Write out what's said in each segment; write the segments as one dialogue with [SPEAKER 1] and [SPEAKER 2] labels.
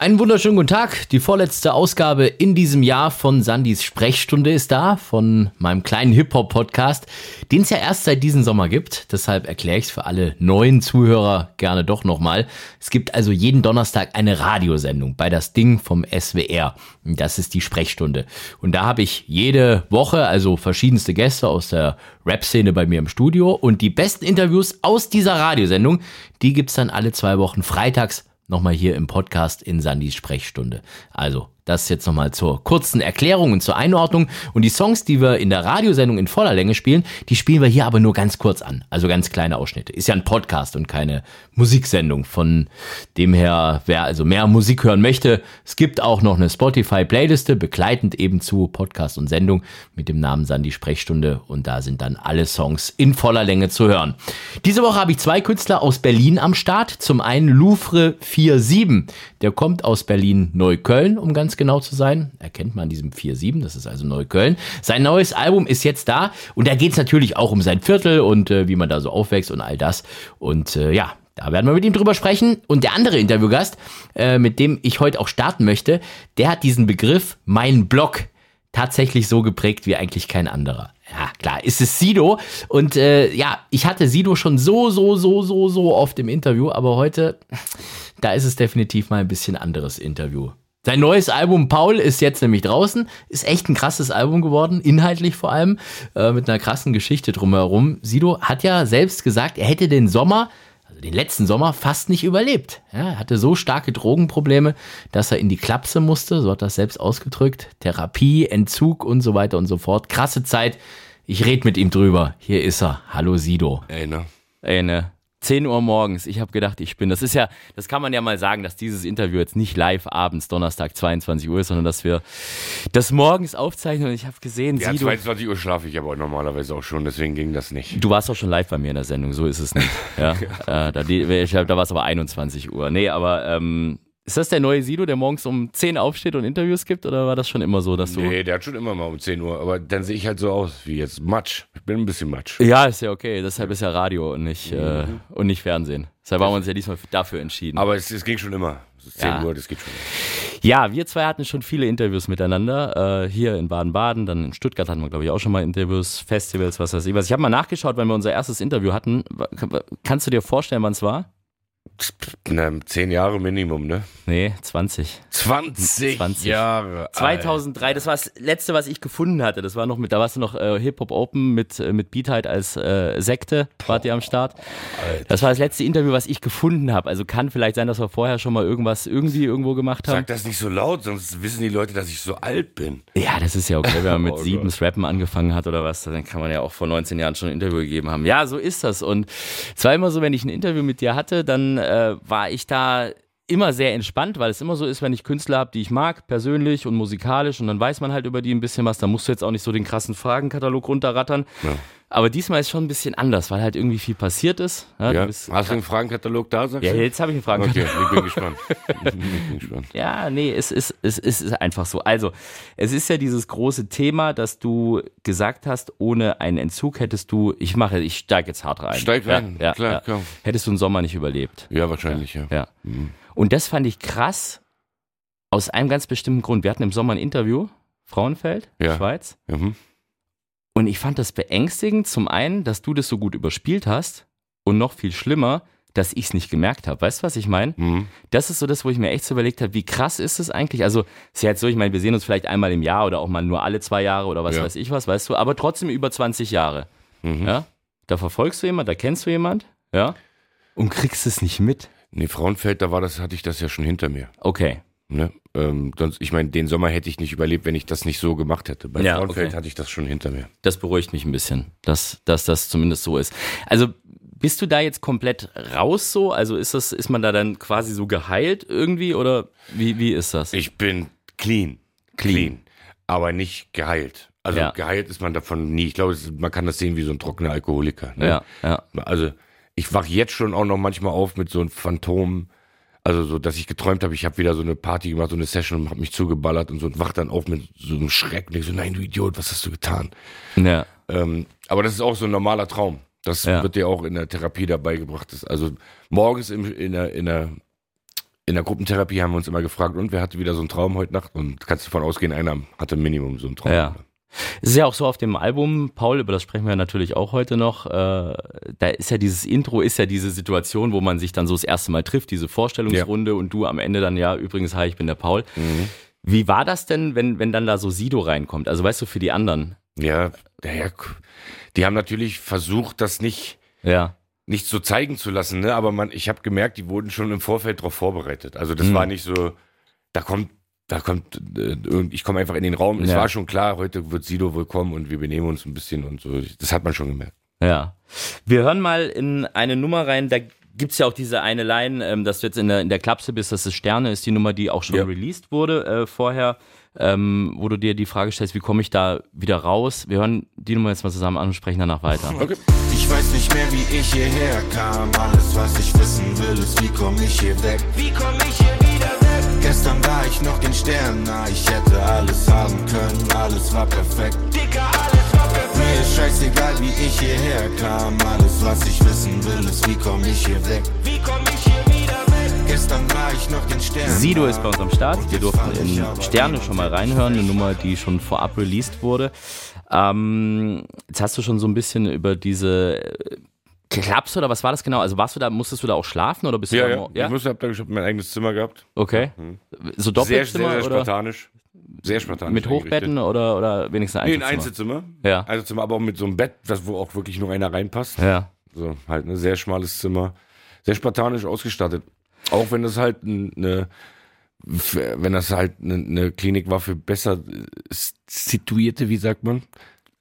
[SPEAKER 1] Einen wunderschönen guten Tag. Die vorletzte Ausgabe in diesem Jahr von Sandys Sprechstunde ist da, von meinem kleinen Hip-Hop-Podcast, den es ja erst seit diesem Sommer gibt. Deshalb erkläre ich es für alle neuen Zuhörer gerne doch nochmal. Es gibt also jeden Donnerstag eine Radiosendung bei das Ding vom SWR. Das ist die Sprechstunde. Und da habe ich jede Woche also verschiedenste Gäste aus der Rap-Szene bei mir im Studio. Und die besten Interviews aus dieser Radiosendung, die gibt's dann alle zwei Wochen freitags nochmal hier im Podcast in Sandys Sprechstunde. Also das jetzt nochmal zur kurzen Erklärung und zur Einordnung. Und die Songs, die wir in der Radiosendung in voller Länge spielen, die spielen wir hier aber nur ganz kurz an. Also ganz kleine Ausschnitte. Ist ja ein Podcast und keine Musiksendung. Von dem her, wer also mehr Musik hören möchte, es gibt auch noch eine Spotify-Playliste, begleitend eben zu Podcast und Sendung mit dem Namen Sandy Sprechstunde. Und da sind dann alle Songs in voller Länge zu hören. Diese Woche habe ich zwei Künstler aus Berlin am Start. Zum einen Louvre 47. Der kommt aus Berlin-Neukölln, um ganz genau zu sein. Erkennt man diesem 4-7, das ist also Neukölln. Sein neues Album ist jetzt da und da geht es natürlich auch um sein Viertel und äh, wie man da so aufwächst und all das. Und äh, ja, da werden wir mit ihm drüber sprechen. Und der andere Interviewgast, äh, mit dem ich heute auch starten möchte, der hat diesen Begriff mein Blog tatsächlich so geprägt wie eigentlich kein anderer. Ja, klar, ist es Sido. Und äh, ja, ich hatte Sido schon so, so, so, so, so oft im Interview, aber heute, da ist es definitiv mal ein bisschen anderes Interview. Sein neues Album Paul ist jetzt nämlich draußen. Ist echt ein krasses Album geworden, inhaltlich vor allem, äh, mit einer krassen Geschichte drumherum. Sido hat ja selbst gesagt, er hätte den Sommer, also den letzten Sommer, fast nicht überlebt. Ja, er hatte so starke Drogenprobleme, dass er in die Klapse musste, so hat er das selbst ausgedrückt. Therapie, Entzug und so weiter und so fort. Krasse Zeit. Ich rede mit ihm drüber. Hier ist er. Hallo Sido.
[SPEAKER 2] Ey, ne?
[SPEAKER 1] Ey, ne? 10 Uhr morgens. Ich habe gedacht, ich bin. Das ist ja, das kann man ja mal sagen, dass dieses Interview jetzt nicht live abends, Donnerstag 22 Uhr ist, sondern dass wir das morgens aufzeichnen. Und ich habe gesehen,
[SPEAKER 2] Ja,
[SPEAKER 1] Sido.
[SPEAKER 2] 22 Uhr schlafe ich aber normalerweise auch schon, deswegen ging das nicht.
[SPEAKER 1] Du warst auch schon live bei mir in der Sendung, so ist es nicht. Ja, äh, da, da war es aber 21 Uhr. Nee, aber ähm, ist das der neue Sido, der morgens um 10 aufsteht und Interviews gibt? Oder war das schon immer so, dass du.
[SPEAKER 2] Nee, der hat schon immer mal um 10 Uhr, aber dann sehe ich halt so aus wie jetzt Matsch. Ich bin ein bisschen Matsch.
[SPEAKER 1] Ja, ist ja okay. Deshalb ist ja Radio und nicht, äh,
[SPEAKER 2] Mhm.
[SPEAKER 1] und nicht Fernsehen. Deshalb haben wir uns ja diesmal dafür entschieden.
[SPEAKER 2] Aber es, es ging schon immer. Es ist 10
[SPEAKER 1] Ja.
[SPEAKER 2] Uhr, das geht schon.
[SPEAKER 1] Ja, wir zwei hatten schon viele Interviews miteinander. Äh, hier in Baden-Baden, dann in Stuttgart hatten wir, glaube ich, auch schon mal Interviews, Festivals, was weiß ich was. Ich habe mal nachgeschaut, weil wir unser erstes Interview hatten. Kannst du dir vorstellen, wann es war?
[SPEAKER 2] Na, 10 Jahre Minimum, ne?
[SPEAKER 1] Nee, 20.
[SPEAKER 2] 20,
[SPEAKER 1] 20.
[SPEAKER 2] Jahre.
[SPEAKER 1] 2003, das war das letzte, was ich gefunden hatte. Das war noch mit, da warst du noch äh, Hip Hop Open mit, äh, mit Beat halt als äh, Sekte, wart ihr am Start. Das war das letzte Interview, was ich gefunden habe. Also kann vielleicht sein, dass wir vorher schon mal irgendwas irgendwie irgendwo gemacht haben.
[SPEAKER 2] Sag das nicht so laut, sonst wissen die Leute, dass ich so alt bin.
[SPEAKER 1] Ja, das ist ja okay, wenn man mit
[SPEAKER 2] Oh
[SPEAKER 1] sieben das Rappen angefangen hat oder was, dann kann man ja auch vor 19 Jahren schon ein Interview gegeben haben. Ja, so ist das. Und es war immer so, wenn ich ein Interview mit dir hatte, dann äh, war ich da immer sehr entspannt, weil es immer so ist, wenn ich Künstler habe, die ich mag, persönlich und musikalisch, und dann weiß man halt über die ein bisschen was, dann musst du jetzt auch nicht so den krassen Fragenkatalog runterrattern.
[SPEAKER 2] Ja.
[SPEAKER 1] Aber diesmal ist schon ein bisschen anders, weil halt irgendwie viel passiert ist. Ja,
[SPEAKER 2] Ja?
[SPEAKER 1] du
[SPEAKER 2] Hast du einen Fragenkatalog da, sagst
[SPEAKER 1] ja
[SPEAKER 2] du?
[SPEAKER 1] jetzt habe ich einen Fragenkatalog.
[SPEAKER 2] Okay, ich bin gespannt. Ich bin gespannt.
[SPEAKER 1] Ja, nee, es ist, es, ist einfach so. Also, es ist ja dieses große Thema, dass du gesagt hast, ohne einen Entzug hättest du, ich mache, ich steige jetzt hart rein.
[SPEAKER 2] Steig rein,
[SPEAKER 1] ja, ja,
[SPEAKER 2] klar, komm.
[SPEAKER 1] Hättest du einen Sommer nicht überlebt.
[SPEAKER 2] Ja, wahrscheinlich, ja.
[SPEAKER 1] Ja.
[SPEAKER 2] Mhm.
[SPEAKER 1] Und das fand ich krass, aus einem ganz bestimmten Grund. Wir hatten im Sommer ein Interview, Frauenfeld. Schweiz.
[SPEAKER 2] Mhm.
[SPEAKER 1] Und ich fand das beängstigend, zum einen, dass du das so gut überspielt hast und noch viel schlimmer, dass ich es nicht gemerkt habe. Weißt du, was ich meine?
[SPEAKER 2] Mhm.
[SPEAKER 1] das ist so das, wo ich mir echt so überlegt habe, wie krass ist es eigentlich? Also, ist ja jetzt so, ich meine, wir sehen uns vielleicht einmal im Jahr oder auch mal nur alle zwei Jahre oder was
[SPEAKER 2] Ja.
[SPEAKER 1] weiß ich was, weißt du, aber trotzdem über 20 Jahre.
[SPEAKER 2] Mhm.
[SPEAKER 1] Ja? Da verfolgst du jemand, da kennst du jemand, ja, und kriegst es nicht mit.
[SPEAKER 2] Nee, Frauenfeld, da war das, hatte ich das ja schon hinter mir.
[SPEAKER 1] Okay.
[SPEAKER 2] Ne? Ähm, sonst, ich meine, den Sommer hätte ich nicht überlebt, wenn ich das nicht so gemacht hätte. Bei
[SPEAKER 1] Ja,
[SPEAKER 2] Frauenfeld
[SPEAKER 1] okay.
[SPEAKER 2] hatte ich das schon hinter mir.
[SPEAKER 1] Das beruhigt mich ein bisschen, dass, dass das zumindest so ist. Also, bist du da jetzt komplett raus so? Also ist das, ist man da dann quasi so geheilt irgendwie oder wie, wie ist das?
[SPEAKER 2] Ich bin clean.
[SPEAKER 1] Clean.
[SPEAKER 2] Aber nicht geheilt. Also
[SPEAKER 1] Ja.
[SPEAKER 2] geheilt ist man davon nie. Ich glaube, man kann das sehen wie so ein trockener Alkoholiker. Ne?
[SPEAKER 1] ja, ja.
[SPEAKER 2] Also ich wach jetzt schon auch noch manchmal auf mit so einem Phantom. Also so, dass ich geträumt habe, ich habe wieder so eine Party gemacht, so eine Session und habe mich zugeballert und so und wach dann auf mit so einem Schreck und denk so, nein, du Idiot, was hast du getan?
[SPEAKER 1] Ja,
[SPEAKER 2] Ähm, aber das ist auch so ein normaler Traum. Das
[SPEAKER 1] Ja.
[SPEAKER 2] wird dir auch in der Therapie dabei gebracht. Das, also morgens im, in der, in der in der Gruppentherapie haben wir uns immer gefragt, und wer hatte wieder so einen Traum heute Nacht? Und kannst davon ausgehen, einer hatte Minimum so einen Traum.
[SPEAKER 3] Ja. Es ist ja auch so auf dem Album, Paul, über das sprechen wir natürlich auch heute noch. Äh, da ist ja dieses Intro, ist ja diese Situation, wo man sich dann so das erste Mal trifft, diese Vorstellungsrunde ja. und du am Ende dann, ja, übrigens, hi, ich bin der Paul. Mhm. Wie war das denn, wenn, wenn dann da so Sido reinkommt? Also weißt du, für die anderen?
[SPEAKER 2] Ja, ja, die haben natürlich versucht, das nicht, ja. nicht so zeigen zu lassen, ne? aber man, ich habe gemerkt, die wurden schon im Vorfeld darauf vorbereitet. Also das mhm. war nicht so, da kommt da kommt, äh, ich komme einfach in den Raum. Es ja. war schon klar, heute wird Sido wohl kommen und wir benehmen uns ein bisschen und so. Das hat man schon gemerkt.
[SPEAKER 3] Ja. Wir hören mal in eine Nummer rein, da gibt es ja auch diese eine Line, ähm, dass du jetzt in der, in der Klapse bist, dass es Sterne ist, die Nummer, die auch schon ja. released wurde äh, vorher, ähm, wo du dir die Frage stellst, wie komme ich da wieder raus? Wir hören die Nummer jetzt mal zusammen an und sprechen danach weiter.
[SPEAKER 4] Okay. Ich weiß nicht mehr, wie ich hierher kam. Alles, was ich wissen will, ist, wie komme ich hier weg? Wie komme ich hier weg? Gestern war ich noch den Sternen nah. Ich hätte alles haben können, alles war perfekt. Dicker, alles war perfekt. Mir ist scheißegal, wie ich hierher kam. Alles, was ich wissen will, ist, wie komme ich hier weg? Wie komme ich hier wieder weg? Gestern war ich noch den Sternen.
[SPEAKER 3] Sido ist bei uns am Start. Wir durften in Sterne schon mal reinhören, eine Nummer, die schon vorab released wurde. Ähm, jetzt hast du schon so ein bisschen über diese Klappst oder was war das genau? Also warst du da, musstest du da auch schlafen oder bist
[SPEAKER 2] ja,
[SPEAKER 3] du
[SPEAKER 2] da, ja. ja? Ich musste, hab da ich hab mein eigenes Zimmer gehabt.
[SPEAKER 3] Okay. Mhm. So Doppelzimmer
[SPEAKER 2] sehr, sehr,
[SPEAKER 3] sehr
[SPEAKER 2] oder? spartanisch. Sehr spartanisch.
[SPEAKER 3] Mit Hochbetten oder, oder wenigstens ein
[SPEAKER 2] Einzelzimmer? Nee, ein Einzelzimmer. Ja. Einzelzimmer, aber auch mit so einem Bett, das, wo auch wirklich nur einer reinpasst.
[SPEAKER 3] Ja.
[SPEAKER 2] So, halt ein sehr schmales Zimmer. Sehr spartanisch ausgestattet. Auch wenn das halt eine, wenn das halt eine, eine Klinik war für besser situierte, wie sagt man?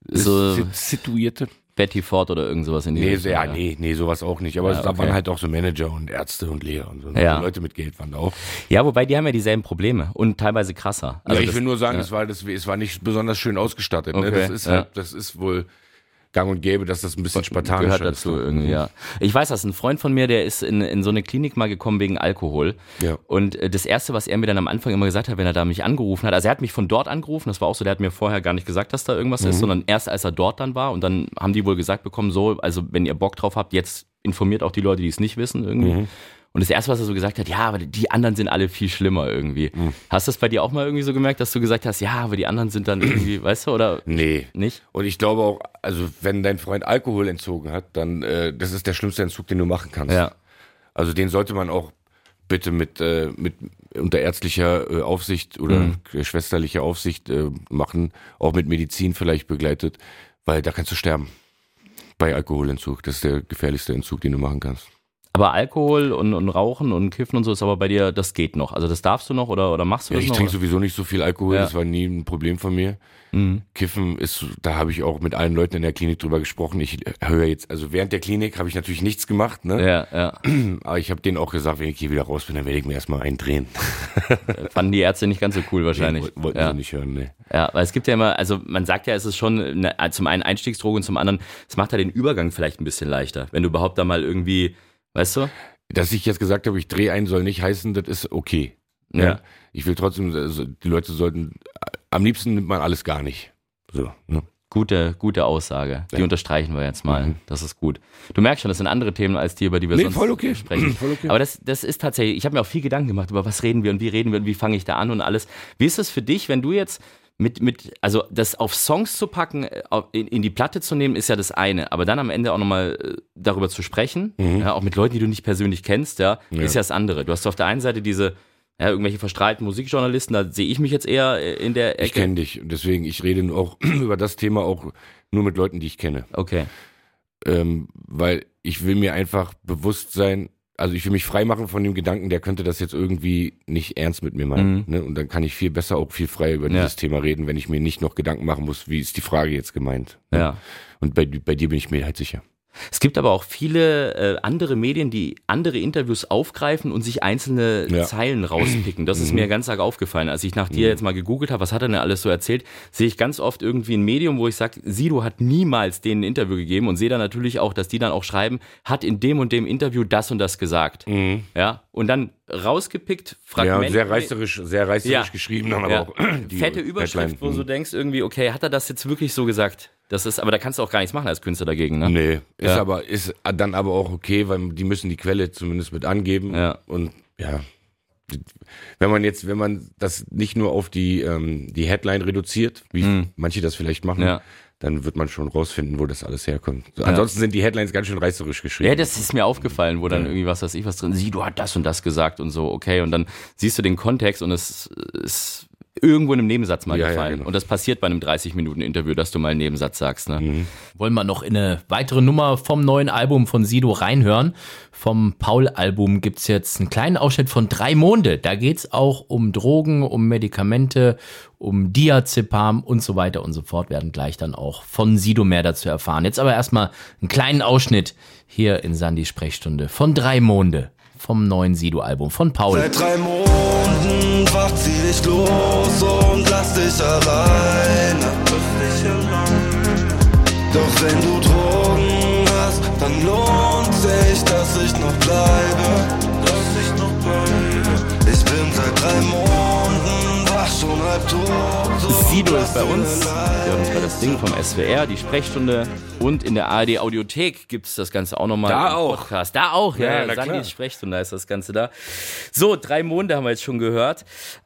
[SPEAKER 3] So
[SPEAKER 2] situierte.
[SPEAKER 3] Betty Ford oder irgend sowas in
[SPEAKER 2] die Nee, Richtung, ja, ja, nee, nee, sowas auch nicht. Aber ja, okay. da waren halt auch so Manager und Ärzte und Lehrer und so.
[SPEAKER 3] Ja.
[SPEAKER 2] Und Leute mit Geld waren da auch.
[SPEAKER 3] Ja, wobei die haben ja dieselben Probleme und teilweise krasser.
[SPEAKER 2] Also ja, ich das, will nur sagen, es, war, das, es war nicht besonders schön ausgestattet. Ne? Okay. Ne? Das ist halt, das ist wohl gang und gäbe, dass das ein bisschen spartanischer
[SPEAKER 3] gehört dazu ist. irgendwie, ja. Ich weiß, dass ein Freund von mir, der ist in, in so eine Klinik mal gekommen wegen Alkohol.
[SPEAKER 2] Ja.
[SPEAKER 3] Und äh, das erste, was er mir dann am Anfang immer gesagt hat, wenn er da mich angerufen hat, also er hat mich von dort angerufen, das war auch so, der hat mir vorher gar nicht gesagt, dass da irgendwas mhm. ist, sondern erst als er dort dann war und dann haben die wohl gesagt bekommen, so, also wenn ihr Bock drauf habt, jetzt informiert auch die Leute, die es nicht wissen irgendwie. Mhm. Und das erste, was er so gesagt hat, ja, aber die anderen sind alle viel schlimmer irgendwie. Mhm. Hast du das bei dir auch mal irgendwie so gemerkt, dass du gesagt hast, ja, aber die anderen sind dann irgendwie, weißt du, oder?
[SPEAKER 2] Nee.
[SPEAKER 3] Nicht?
[SPEAKER 2] Und ich glaube auch, also wenn dein Freund Alkohol entzogen hat, dann, äh, das ist der schlimmste Entzug, den du machen kannst.
[SPEAKER 3] Ja.
[SPEAKER 2] Also den sollte man auch bitte mit, äh, mit unter ärztlicher äh, Aufsicht oder mhm. schwesterlicher Aufsicht äh, machen, auch mit Medizin vielleicht begleitet, weil da kannst du sterben. Bei Alkoholentzug. Das ist der gefährlichste Entzug, den du machen kannst.
[SPEAKER 3] Aber Alkohol und, und Rauchen und Kiffen und so ist aber bei dir, das geht noch. Also das darfst du noch oder, oder machst du
[SPEAKER 2] ja,
[SPEAKER 3] das
[SPEAKER 2] ich
[SPEAKER 3] noch?
[SPEAKER 2] Ich trinke sowieso nicht so viel Alkohol, ja. das war nie ein Problem von mir. Mhm. Kiffen ist, da habe ich auch mit allen Leuten in der Klinik drüber gesprochen. Ich höre jetzt, also während der Klinik habe ich natürlich nichts gemacht, ne?
[SPEAKER 3] Ja, ja.
[SPEAKER 2] Aber ich habe denen auch gesagt, wenn ich hier wieder raus bin, dann werde ich mir erstmal eindrehen.
[SPEAKER 3] Fanden die Ärzte nicht ganz so cool wahrscheinlich. Nee,
[SPEAKER 2] wollten ja. sie nicht hören, ne.
[SPEAKER 3] Ja, weil es gibt ja immer, also man sagt ja, es ist schon eine, zum einen Einstiegsdroge und zum anderen, es macht ja den Übergang vielleicht ein bisschen leichter, wenn du überhaupt da mal irgendwie, weißt du?
[SPEAKER 2] Dass ich jetzt gesagt habe, ich drehe ein, soll nicht heißen, das ist okay. Ne? Ja. Ich will trotzdem, also die Leute sollten, am liebsten nimmt man alles gar nicht. So, ne?
[SPEAKER 3] Gute, gute Aussage. Die ja. unterstreichen wir jetzt mal. Mhm. Das ist gut. Du merkst schon, das sind andere Themen als die, über die wir nee, sonst
[SPEAKER 2] voll okay.
[SPEAKER 3] sprechen.
[SPEAKER 2] voll okay.
[SPEAKER 3] Aber das, das ist tatsächlich, ich habe mir auch viel Gedanken gemacht, über was reden wir und wie reden wir und wie fange ich da an und alles. Wie ist das für dich, wenn du jetzt mit, mit, also das auf Songs zu packen, äh, in, in, die Platte zu nehmen, ist ja das eine. Aber dann am Ende auch nochmal äh, darüber zu sprechen, mhm. ja, auch mit Leuten, die du nicht persönlich kennst, ja, ja, ist ja das andere. Du hast auf der einen Seite diese, ja, irgendwelche verstrahlten Musikjournalisten, da sehe ich mich jetzt eher äh, in der Ecke.
[SPEAKER 2] Ich kenne dich, deswegen, ich rede auch über das Thema auch nur mit Leuten, die ich kenne.
[SPEAKER 3] Okay.
[SPEAKER 2] Ähm, weil ich will mir einfach bewusst sein, also ich will mich freimachen von dem Gedanken, der könnte das jetzt irgendwie nicht ernst mit mir meinen. Mhm. Ne? Und dann kann ich viel besser auch viel freier über ja. dieses Thema reden, wenn ich mir nicht noch Gedanken machen muss, wie ist die Frage jetzt gemeint.
[SPEAKER 3] Ne? Ja.
[SPEAKER 2] Und bei, bei dir bin ich mir halt sicher.
[SPEAKER 3] Es gibt aber auch viele äh, andere Medien, die andere Interviews aufgreifen und sich einzelne ja. Zeilen rauspicken. Das ist mhm. mir ganz arg aufgefallen. Als ich nach dir mhm. jetzt mal gegoogelt habe, was hat er denn alles so erzählt, sehe ich ganz oft irgendwie ein Medium, wo ich sage, Sido hat niemals denen ein Interview gegeben und sehe dann natürlich auch, dass die dann auch schreiben, hat in dem und dem Interview das und das gesagt. Mhm. Ja, und dann rausgepickt, Fragmente.
[SPEAKER 2] Ja, sehr reißerisch, sehr reißerisch ja. geschrieben, dann aber
[SPEAKER 3] ja.
[SPEAKER 2] auch
[SPEAKER 3] die fette Überschrift, wo du denkst irgendwie, okay, hat er das jetzt wirklich so gesagt? Das ist, aber da kannst du auch gar nichts machen als Künstler dagegen, ne?
[SPEAKER 2] Nee, ist ja. aber, ist dann aber auch okay, weil die müssen die Quelle zumindest mit angeben.
[SPEAKER 3] Ja.
[SPEAKER 2] Und ja, wenn man jetzt, wenn man das nicht nur auf die, ähm, die Headline reduziert, wie
[SPEAKER 3] Mhm.
[SPEAKER 2] manche das vielleicht machen,
[SPEAKER 3] Ja.
[SPEAKER 2] dann wird man schon rausfinden, wo das alles herkommt. So, Ansonsten sind die Headlines ganz schön reißerisch geschrieben.
[SPEAKER 3] Ja, das ist mir aufgefallen, wo dann irgendwie was weiß ich was drin, sie, du hat das und das gesagt und so, okay, und dann siehst du den Kontext und es ist irgendwo in einem Nebensatz mal
[SPEAKER 2] Ja, ja,
[SPEAKER 3] gefallen.
[SPEAKER 2] genau.
[SPEAKER 3] Und das passiert bei einem 30-Minuten-Interview, dass du mal einen Nebensatz sagst, ne?
[SPEAKER 2] Mhm.
[SPEAKER 1] Wollen wir noch in eine weitere Nummer vom neuen Album von Sido reinhören? Vom Paul-Album gibt's jetzt einen kleinen Ausschnitt von Drei Monde. Da geht's auch um Drogen, um Medikamente, um Diazepam und so weiter und so fort. Werden gleich dann auch von Sido mehr dazu erfahren. Jetzt aber erstmal einen kleinen Ausschnitt hier in Sandys Sprechstunde von Drei Monde vom neuen Sido-Album von Paul.
[SPEAKER 5] Seit drei Monaten wacht sie dich los und lass dich alleine. Doch wenn du Drogen hast, dann lohnt sich, dass ich noch bleibe.
[SPEAKER 3] Sido ist bei uns. Wir hören uns gerade das Ding vom SWR, die Sprechstunde. Und in der ARD Audiothek gibt's das Ganze auch nochmal.
[SPEAKER 2] Da auch.
[SPEAKER 3] Podcast. Da auch, ja.
[SPEAKER 2] Ja, klar.
[SPEAKER 3] Sprechstunde ist das Ganze da. So, drei Monde haben wir jetzt schon gehört.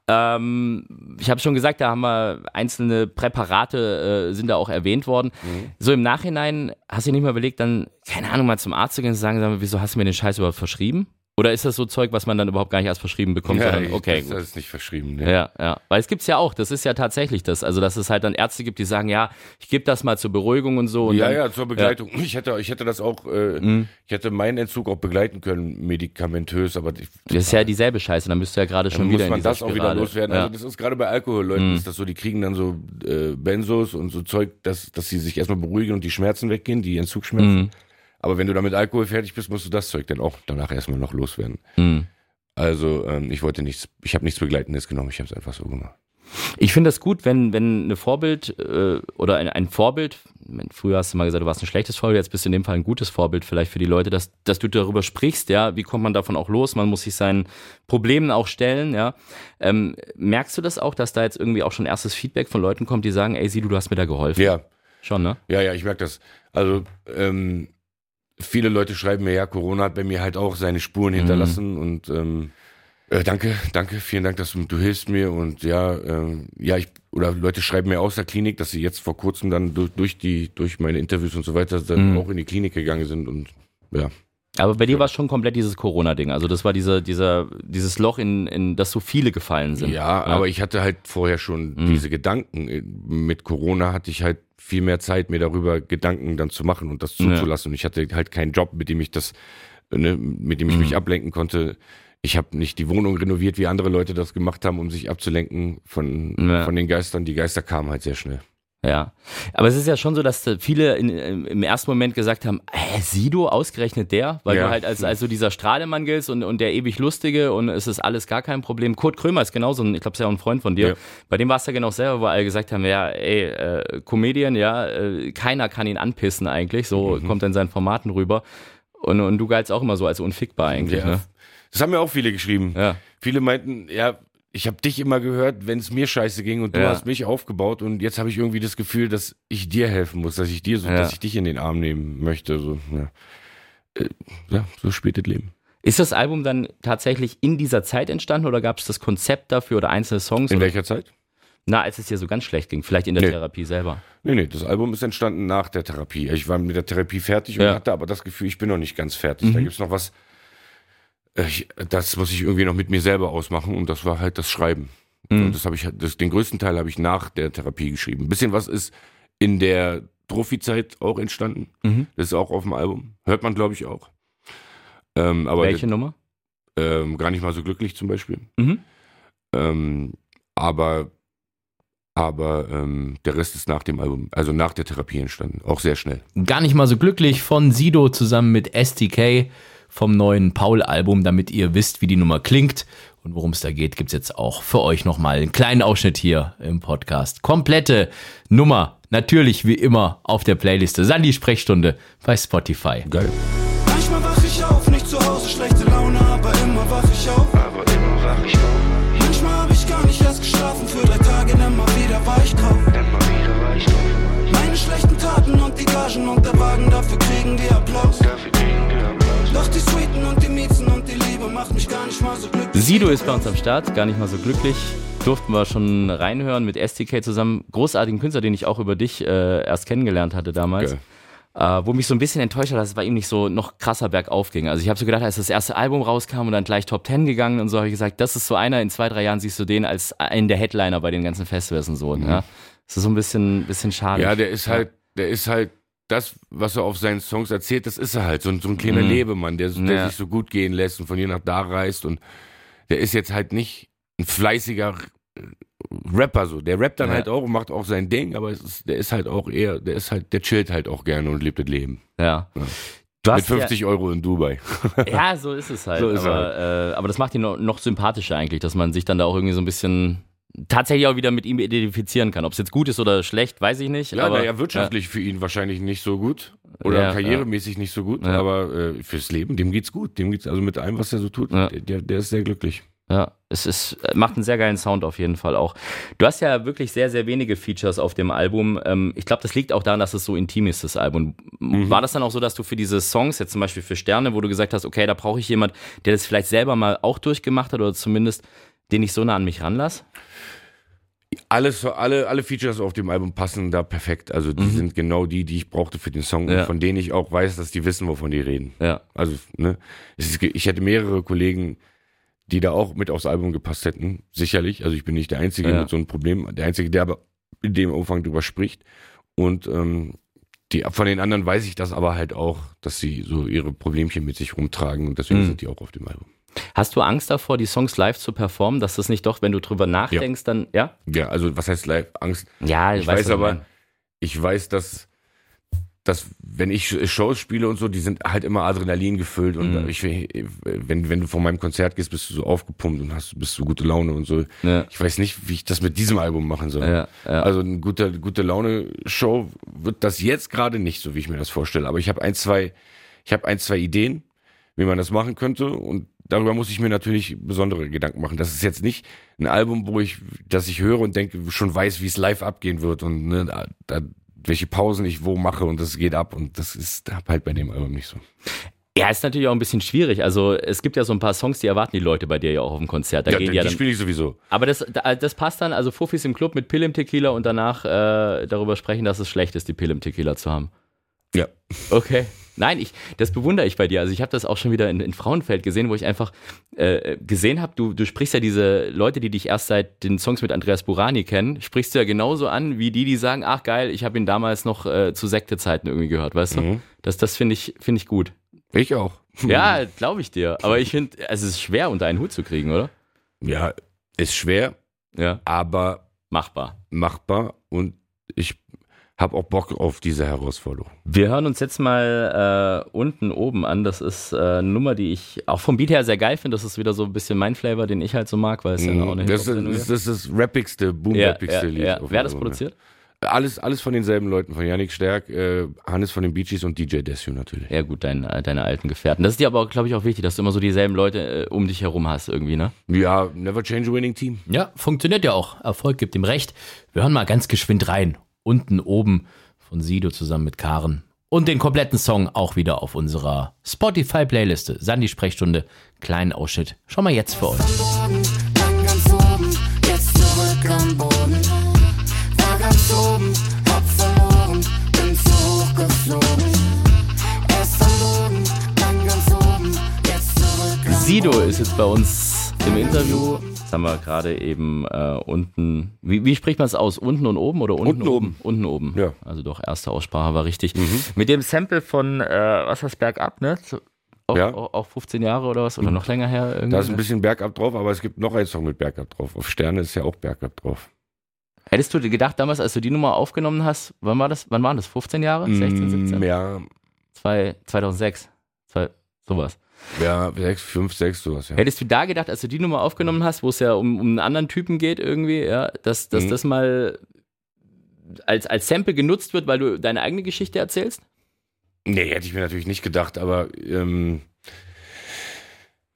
[SPEAKER 3] Ähm, ich habe schon gesagt, da haben wir einzelne Präparate äh, sind da auch erwähnt worden.
[SPEAKER 2] Mhm.
[SPEAKER 3] So im Nachhinein hast du nicht mal überlegt, dann, keine Ahnung, mal zum Arzt zu gehen und zu sagen, wieso hast du mir den Scheiß überhaupt verschrieben? Oder ist das so Zeug, was man dann überhaupt gar nicht erst verschrieben bekommt?
[SPEAKER 2] Ja,
[SPEAKER 3] sondern,
[SPEAKER 2] ich-
[SPEAKER 3] okay,
[SPEAKER 2] das,
[SPEAKER 3] gut.
[SPEAKER 2] das ist nicht verschrieben. Ne?
[SPEAKER 3] Ja, ja. Weil es gibt's ja auch, das ist ja tatsächlich das. Also, dass es halt dann Ärzte gibt, die sagen, ja, ich gebe das mal zur Beruhigung und so. Und
[SPEAKER 2] Ja,
[SPEAKER 3] dann,
[SPEAKER 2] ja, zur Begleitung. Ich hätte, ich hätte das auch, äh,
[SPEAKER 3] Mhm.
[SPEAKER 2] ich hätte meinen Entzug auch begleiten können, medikamentös, aber ich,
[SPEAKER 3] Das ist ja dieselbe Scheiße, dann bist du ja gerade schon wieder
[SPEAKER 2] muss man
[SPEAKER 3] in
[SPEAKER 2] das auch wieder loswerden.
[SPEAKER 3] Ja.
[SPEAKER 2] Also das ist gerade bei Alkoholleuten ist das so, die kriegen dann so äh, Benzos und so Zeug, dass, dass sie sich erstmal beruhigen und die Schmerzen weggehen, die Entzugsschmerzen.
[SPEAKER 3] Mhm.
[SPEAKER 2] Aber wenn du damit Alkohol fertig bist, musst du das Zeug dann auch danach erstmal noch loswerden.
[SPEAKER 3] Mhm.
[SPEAKER 2] Also ähm, ich wollte nichts, ich habe nichts Begleitendes genommen, ich habe es einfach so gemacht.
[SPEAKER 3] Ich finde das gut, wenn, wenn eine Vorbild äh, oder ein, ein Vorbild, früher hast du mal gesagt, du warst ein schlechtes Vorbild, jetzt bist du in dem Fall ein gutes Vorbild vielleicht für die Leute, dass, dass du darüber sprichst, ja, wie kommt man davon auch los, man muss sich seinen Problemen auch stellen, ja. Ähm, merkst du das auch, dass da jetzt irgendwie auch schon erstes Feedback von Leuten kommt, die sagen, ey Sidu, du hast mir da geholfen?
[SPEAKER 2] Ja,
[SPEAKER 3] Schon, ne?
[SPEAKER 2] Ja, ja, ich merke das. Also ähm, viele Leute schreiben mir, ja, Corona hat bei mir halt auch seine Spuren hinterlassen und ähm, äh, danke, danke, vielen Dank, dass du, du hilfst mir und ja, ähm, ja, ich oder Leute schreiben mir aus der Klinik, dass sie jetzt vor kurzem dann durch, durch die durch meine Interviews und so weiter dann auch in die Klinik gegangen sind und ja.
[SPEAKER 3] Aber bei dir war es schon komplett dieses Corona-Ding. Also das war dieser, dieser, dieses Loch, in, in das so viele gefallen sind.
[SPEAKER 2] Ja, aber ich hatte halt vorher schon diese Gedanken. Mit Corona hatte ich halt viel mehr Zeit, mir darüber Gedanken dann zu machen und das zuzulassen. Und ich hatte halt keinen Job, mit dem ich das, ne, mit dem ich mich ablenken konnte. Ich habe nicht die Wohnung renoviert, wie andere Leute das gemacht haben, um sich abzulenken von,
[SPEAKER 3] Ja.
[SPEAKER 2] von den Geistern. Die Geister kamen halt sehr schnell.
[SPEAKER 3] Ja. Aber es ist ja schon so, dass da viele in, im ersten Moment gesagt haben, hä, Sido, ausgerechnet der? Weil
[SPEAKER 2] Ja.
[SPEAKER 3] du halt als, als so dieser Strahlemann giltst und, und der ewig Lustige und es ist alles gar kein Problem. Kurt Krömer ist genauso, ich glaube, ist ja auch ein Freund von dir.
[SPEAKER 2] Ja.
[SPEAKER 3] Bei dem war es ja genau selber, wo alle gesagt haben, ja, ey, äh, Comedian, ja, äh, keiner kann ihn anpissen eigentlich, so
[SPEAKER 2] Mhm.
[SPEAKER 3] kommt er in seinen Formaten rüber. Und, und du galtst auch immer so als unfickbar eigentlich,
[SPEAKER 2] Ja.
[SPEAKER 3] ne?
[SPEAKER 2] Das haben mir auch viele geschrieben.
[SPEAKER 3] Ja.
[SPEAKER 2] Viele meinten, ja, ich habe dich immer gehört, wenn es mir scheiße ging und du
[SPEAKER 3] Ja.
[SPEAKER 2] hast mich aufgebaut und jetzt habe ich irgendwie das Gefühl, dass ich dir helfen muss, dass ich dir so,
[SPEAKER 3] Ja.
[SPEAKER 2] dass ich dich in den Arm nehmen möchte. So, ja. Äh, ja, so spielt das Leben.
[SPEAKER 3] Ist das Album dann tatsächlich in dieser Zeit entstanden oder gab es das Konzept dafür oder einzelne Songs?
[SPEAKER 2] In
[SPEAKER 3] oder?
[SPEAKER 2] welcher Zeit?
[SPEAKER 3] Na, als es dir so ganz schlecht ging, vielleicht in der
[SPEAKER 2] Nee.
[SPEAKER 3] Therapie selber.
[SPEAKER 2] Nee, nee, das Album ist entstanden nach der Therapie. Ich war mit der Therapie fertig und hatte aber das Gefühl, ich bin noch nicht ganz fertig. Da gibt's noch was, ich, das muss ich irgendwie noch mit mir selber ausmachen und das war halt das Schreiben. Und das habe ich, das, den größten Teil habe ich nach der Therapie geschrieben. Ein bisschen was ist in der Trophy-Zeit auch entstanden.
[SPEAKER 3] Mhm.
[SPEAKER 2] Das ist auch auf dem Album. Hört man, glaube ich, auch. Ähm, aber
[SPEAKER 3] Welche Nummer?
[SPEAKER 2] ähm, gar nicht mal so glücklich zum Beispiel.
[SPEAKER 3] Mhm.
[SPEAKER 2] Ähm, aber aber ähm, der Rest ist nach dem Album, also nach der Therapie entstanden. Auch sehr schnell.
[SPEAKER 1] Gar nicht mal so glücklich von Sido zusammen mit STK vom neuen Paul-Album, damit ihr wisst, wie die Nummer klingt und worum es da geht, gibt's jetzt auch für euch nochmal einen kleinen Ausschnitt hier im Podcast. Komplette Nummer, natürlich wie immer auf der Playliste Sandy Sprechstunde bei Spotify.
[SPEAKER 2] Geil.
[SPEAKER 5] Manchmal wach ich auf, nicht zu Hause, schlechte Laune, aber immer wach ich auf.
[SPEAKER 4] Aber immer wach ich auf,
[SPEAKER 5] Manchmal hab ich gar nicht erst geschlafen, für drei Tage mal wieder war ich drauf.
[SPEAKER 4] mal wieder war ich drauf.
[SPEAKER 5] Meine schlechten Taten und die Gagen und der Wagen, dafür kriegen wir Applaus.
[SPEAKER 4] Dafür
[SPEAKER 3] Sido ist bei uns am Start, gar nicht mal so glücklich. Durften wir schon reinhören mit STK zusammen. Großartigen Künstler, den ich auch über dich äh, erst kennengelernt hatte damals.
[SPEAKER 2] Geil.
[SPEAKER 3] Äh, wo mich so ein bisschen enttäuscht hat, dass es bei ihm nicht so noch krasser bergauf ging. Also ich habe so gedacht, als das erste Album rauskam und dann gleich Top 10 gegangen und so, habe ich gesagt, das ist so einer, in zwei, drei Jahren siehst du den als einen der Headliner bei den ganzen Festivals und so. Ja? Das ist so ein bisschen, bisschen schade.
[SPEAKER 2] Ja, der ist halt, der ist halt das, was er auf seinen Songs erzählt, das ist er halt. So, ein- so ein kleiner
[SPEAKER 3] Mhm.
[SPEAKER 2] Lebemann, der, der
[SPEAKER 3] Ja.
[SPEAKER 2] sich so gut gehen lässt und von hier nach da reist und der ist jetzt halt nicht ein fleißiger Rapper so. Der rappt dann
[SPEAKER 3] Ja.
[SPEAKER 2] halt auch und macht auch sein Ding, aber es ist, der ist halt auch eher, der ist halt, der chillt halt auch gerne und lebt das Leben.
[SPEAKER 3] Ja.
[SPEAKER 2] Ja. Mit
[SPEAKER 3] hast
[SPEAKER 2] 50 Euro in Dubai.
[SPEAKER 3] ja, ja, so ist es halt.
[SPEAKER 2] So ist
[SPEAKER 3] aber, äh, aber das macht ihn noch, noch sympathischer eigentlich, dass man sich dann da auch irgendwie so ein bisschen tatsächlich auch wieder mit ihm identifizieren kann. Ob es jetzt gut ist oder schlecht, weiß ich nicht.
[SPEAKER 2] Ja,
[SPEAKER 3] aber,
[SPEAKER 2] naja, wirtschaftlich für ihn wahrscheinlich nicht so gut. Oder
[SPEAKER 3] Ja,
[SPEAKER 2] karrieremäßig nicht so gut,
[SPEAKER 3] Ja.
[SPEAKER 2] aber äh, fürs Leben, dem geht's gut. Dem geht's also mit allem, was er so tut,
[SPEAKER 3] Ja.
[SPEAKER 2] der, der ist sehr glücklich.
[SPEAKER 3] Ja, es ist, äh, macht einen sehr geilen Sound auf jeden Fall auch. Du hast ja wirklich sehr, sehr wenige Features auf dem Album. Ähm, ich glaube, das liegt auch daran, dass es so intim ist, das Album. War das dann auch so, dass du für diese Songs, jetzt zum Beispiel für Sterne, wo du gesagt hast, okay, da brauche ich jemand, der das vielleicht selber mal auch durchgemacht hat oder zumindest den ich so nah an mich ranlasse?
[SPEAKER 2] Alles, alle, alle Features auf dem Album passen da perfekt. Also die sind genau die, die ich brauchte für den Song
[SPEAKER 3] Ja.
[SPEAKER 2] und von denen ich auch weiß, dass die wissen, wovon die reden.
[SPEAKER 3] Ja.
[SPEAKER 2] Also, ne, ist, ich hätte mehrere Kollegen, die da auch mit aufs Album gepasst hätten, sicherlich. Also ich bin nicht der Einzige
[SPEAKER 3] Ja.
[SPEAKER 2] mit so einem Problem, der Einzige, der aber in dem Umfang drüber spricht. Und ähm, die, von den anderen weiß ich das aber halt auch, dass sie so ihre Problemchen mit sich rumtragen und deswegen
[SPEAKER 3] Mhm.
[SPEAKER 2] sind die auch auf dem Album.
[SPEAKER 3] Hast du Angst davor, die Songs live zu performen, dass das nicht doch, wenn du drüber nachdenkst, dann, ja?
[SPEAKER 2] Ja, also was heißt live? Angst?
[SPEAKER 3] Ja,
[SPEAKER 2] Ich
[SPEAKER 3] weiß,
[SPEAKER 2] weiß aber, ich weiß, dass, dass wenn ich Shows spiele und so, die sind halt immer Adrenalin gefüllt und
[SPEAKER 3] Mhm.
[SPEAKER 2] ich, wenn, wenn du von meinem Konzert gehst, bist du so aufgepumpt und hast, bist du gute Laune und so.
[SPEAKER 3] Ja.
[SPEAKER 2] Ich weiß nicht, wie ich das mit diesem Album machen soll.
[SPEAKER 3] Ja, ja.
[SPEAKER 2] Also eine gute, gute Laune-Show wird das jetzt gerade nicht so, wie ich mir das vorstelle. Aber ich habe ein, zwei, ich habe ein, zwei Ideen, wie man das machen könnte und darüber muss ich mir natürlich besondere Gedanken machen. Das ist jetzt nicht ein Album, wo ich, das ich höre und denke, schon weiß, wie es live abgehen wird und ne, da, da, welche Pausen ich wo mache und das geht ab und das ist halt bei dem Album nicht so.
[SPEAKER 3] Ja, ist natürlich auch ein bisschen schwierig. Also es gibt ja so ein paar Songs, die erwarten die Leute bei dir ja auch auf dem Konzert. Da
[SPEAKER 2] Ja,
[SPEAKER 3] gehen
[SPEAKER 2] die
[SPEAKER 3] ja
[SPEAKER 2] die spiele ich sowieso.
[SPEAKER 3] aber das, da- das passt dann, also Fuffis im Club mit Pill im Tequila und danach äh, darüber sprechen, dass es schlecht ist, die Pill im Tequila zu haben.
[SPEAKER 2] Ja.
[SPEAKER 3] Okay. Nein, ich, das bewundere ich bei dir. Also ich habe das auch schon wieder in, in Frauenfeld gesehen, wo ich einfach äh, gesehen habe, du, du sprichst ja diese Leute, die dich erst seit den Songs mit Andreas Burani kennen, sprichst du ja genauso an, wie die, die sagen, ach geil, ich habe ihn damals noch äh, zu Sektezeiten irgendwie gehört, weißt du?
[SPEAKER 2] Mhm.
[SPEAKER 3] Das, das finde ich, finde ich gut.
[SPEAKER 2] Ich auch.
[SPEAKER 3] Ja, glaube ich dir. Aber ich finde, also es ist schwer, unter einen Hut zu kriegen, oder?
[SPEAKER 2] Ja, ist schwer,
[SPEAKER 3] Ja.
[SPEAKER 2] aber
[SPEAKER 3] Machbar.
[SPEAKER 2] machbar und ich habe auch Bock auf diese Herausforderung.
[SPEAKER 3] Wir hören uns jetzt mal äh, unten oben an. Das ist äh, eine Nummer, die ich auch vom Beat her sehr geil finde. Das ist wieder so ein bisschen mein Flavor, den ich halt so mag, weil es ja auch eine
[SPEAKER 2] Mhm. das, ist,
[SPEAKER 3] Hip-Hop-Sendung
[SPEAKER 2] das ist das rappigste, boom-rappigste
[SPEAKER 3] ja,
[SPEAKER 2] Lied.
[SPEAKER 3] ja.
[SPEAKER 2] auf
[SPEAKER 3] Wer hat das produziert?
[SPEAKER 2] Alles, alles von denselben Leuten, von Yannick Stärk, äh, Hannes von den Bee Gees und DJ Desio natürlich.
[SPEAKER 3] Ja gut, dein, deine alten Gefährten. Das ist dir aber, glaube ich, auch wichtig, dass du immer so dieselben Leute äh, um dich herum hast irgendwie, ne?
[SPEAKER 2] Ja, never change a winning team.
[SPEAKER 1] Ja, funktioniert ja auch. Erfolg gibt ihm recht. Wir hören mal ganz geschwind rein. Unten oben von Sido zusammen mit Karen. Und den kompletten Song auch wieder auf unserer Spotify-Playliste. Sandy Sprechstunde, kleinen Ausschnitt. Schau mal jetzt für euch.
[SPEAKER 3] Sido ist jetzt bei uns im Interview. Jetzt haben wir gerade eben äh, unten. Wie, wie spricht man es aus? Unten und oben oder unten
[SPEAKER 2] Unten oben.
[SPEAKER 3] Unten oben.
[SPEAKER 2] Ja.
[SPEAKER 3] Also doch, erste Aussprache war richtig. Mit dem Sample von, äh, was heißt bergab, ne? Zu- Auch,
[SPEAKER 2] Ja.
[SPEAKER 3] auch, auch 15 Jahre oder was? Oder noch länger her? Irgendwie?
[SPEAKER 2] Da ist ein bisschen Bergab drauf, aber es gibt noch einen Song mit Bergab drauf. Auf Sterne ist ja auch Bergab drauf.
[SPEAKER 3] Hättest du dir gedacht, damals, als du die Nummer aufgenommen hast, wann war das? Wann waren das? 15 Jahre? 16, 17?
[SPEAKER 2] Mm, Ja,
[SPEAKER 3] Zwei, 2006. Sowas.
[SPEAKER 2] ja, sechs, fünf, sechs, sowas, ja.
[SPEAKER 3] Hättest du da gedacht, als du die Nummer aufgenommen hast, wo es ja um, um einen anderen Typen geht irgendwie, ja, dass, dass
[SPEAKER 2] Mhm.
[SPEAKER 3] das mal als, als Sample genutzt wird, weil du deine eigene Geschichte erzählst?
[SPEAKER 2] Nee, hätte ich mir natürlich nicht gedacht, aber ähm,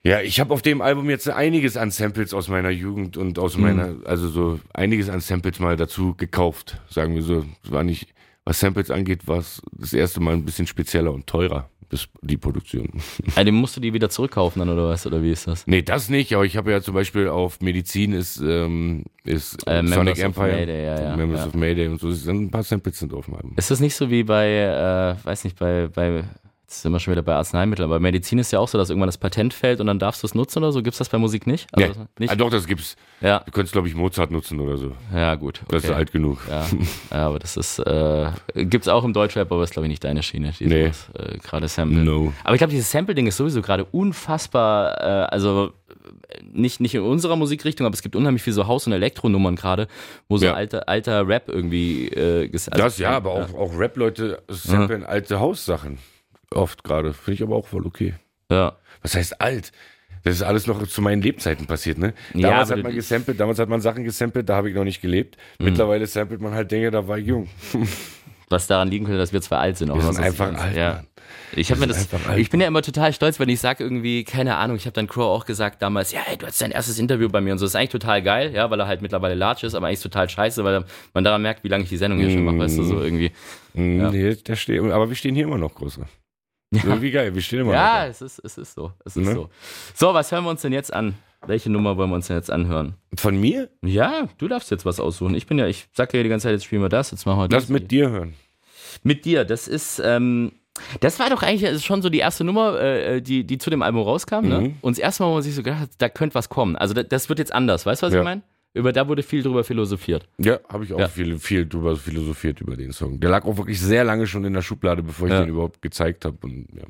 [SPEAKER 2] ja, ich habe auf dem Album jetzt einiges an Samples aus meiner Jugend und aus meiner, also so einiges an Samples mal dazu gekauft, sagen wir so. Es war nicht, was Samples angeht, war es das erste Mal ein bisschen spezieller und teurer. Bis die Produktion.
[SPEAKER 3] Also, den musst du die wieder zurückkaufen dann oder was? Oder wie ist das?
[SPEAKER 2] Nee, das nicht, aber ich habe ja zum Beispiel auf Medizin ist, ähm, ist
[SPEAKER 3] Äh, Members
[SPEAKER 2] Sonic
[SPEAKER 3] of
[SPEAKER 2] Empire,
[SPEAKER 3] Mayday, ja, ja,
[SPEAKER 2] Members
[SPEAKER 3] ja.
[SPEAKER 2] of Mayday und so, sind ein paar Samples sind auf dem Album.
[SPEAKER 3] Ist das nicht so wie bei, äh, weiß nicht, bei, bei, jetzt sind wir schon wieder bei Arzneimitteln, aber bei Medizin ist ja auch so, dass irgendwann das Patent fällt und dann darfst du es nutzen oder so. Gibt's das bei Musik nicht?
[SPEAKER 2] Nee.
[SPEAKER 3] Also, nicht?
[SPEAKER 2] Ah, doch, das gibt's.
[SPEAKER 3] Ja,
[SPEAKER 2] Du könntest, glaube ich, Mozart nutzen oder so.
[SPEAKER 3] ja, gut. Okay.
[SPEAKER 2] Das ist alt genug.
[SPEAKER 3] Ja, ja, aber das ist, äh, gibt's auch im Deutschrap, aber ist, glaube ich, nicht deine Schiene.
[SPEAKER 2] Nee.
[SPEAKER 3] Äh, gerade Sample.
[SPEAKER 2] No.
[SPEAKER 3] Aber ich glaube, dieses Sample-Ding ist sowieso gerade unfassbar, äh, also äh, nicht, nicht in unserer Musikrichtung, aber es gibt unheimlich viel so Haus- und Elektronummern gerade, wo so
[SPEAKER 2] Ja.
[SPEAKER 3] alter, alter Rap irgendwie äh, ges- also-
[SPEAKER 2] das ja, aber auch, auch Rap-Leute samplen alte Haussachen. Oft gerade. Finde ich aber auch voll okay.
[SPEAKER 3] Ja.
[SPEAKER 2] Was heißt alt? Das ist alles noch zu meinen Lebzeiten passiert, ne?
[SPEAKER 3] Ja,
[SPEAKER 2] Damals
[SPEAKER 3] aber
[SPEAKER 2] hat man gesampelt, damals hat man Sachen gesampelt, da habe ich noch nicht gelebt.
[SPEAKER 3] Mhm.
[SPEAKER 2] Mittlerweile samplet man halt Dinge, da war ich jung.
[SPEAKER 3] Was daran liegen könnte, dass wir zwei alt sind. Auch
[SPEAKER 2] Wir sind einfach alt,
[SPEAKER 3] Ja. Ich habe mir das, ich bin ja immer total stolz, wenn ich sage irgendwie, keine Ahnung, ich habe dann Crow auch gesagt damals, ja, ey, du hast dein erstes Interview bei mir und so, das ist eigentlich total geil, ja, weil er halt mittlerweile large ist, aber eigentlich total scheiße, weil man daran merkt, wie lange ich die Sendung hier schon mache, weißt du, so irgendwie.
[SPEAKER 2] Mm,
[SPEAKER 3] Ja.
[SPEAKER 2] Nee, der steht, aber wir stehen hier immer noch, Große. So, wie geil, wir stehen immer
[SPEAKER 3] Ja,
[SPEAKER 2] noch.
[SPEAKER 3] es ist, es ist so, es ist
[SPEAKER 2] Ne?
[SPEAKER 3] so. So, was hören wir uns denn jetzt an? Welche Nummer wollen wir uns denn jetzt anhören?
[SPEAKER 2] Von mir?
[SPEAKER 3] Ja, du darfst jetzt was aussuchen. Ich bin ja, ich sag ja die ganze Zeit, jetzt spielen wir das, jetzt machen wir
[SPEAKER 2] Lass
[SPEAKER 3] das.
[SPEAKER 2] mit dir hören.
[SPEAKER 3] Mit dir, das ist, ähm, das war doch eigentlich das ist schon so die erste Nummer, äh, die, die zu dem Album rauskam, ne?
[SPEAKER 2] Mhm.
[SPEAKER 3] Und das erste Mal, wo man sich so gedacht hat, da könnte was kommen. Also das, das wird jetzt anders, weißt du, was
[SPEAKER 2] Ja.
[SPEAKER 3] ich meine? Über da wurde viel drüber philosophiert.
[SPEAKER 2] Ja, habe ich auch
[SPEAKER 3] Ja.
[SPEAKER 2] viel, viel drüber philosophiert über den Song. Der lag auch wirklich sehr lange schon in der Schublade, bevor ich
[SPEAKER 3] Ja.
[SPEAKER 2] den überhaupt gezeigt habe. Ja.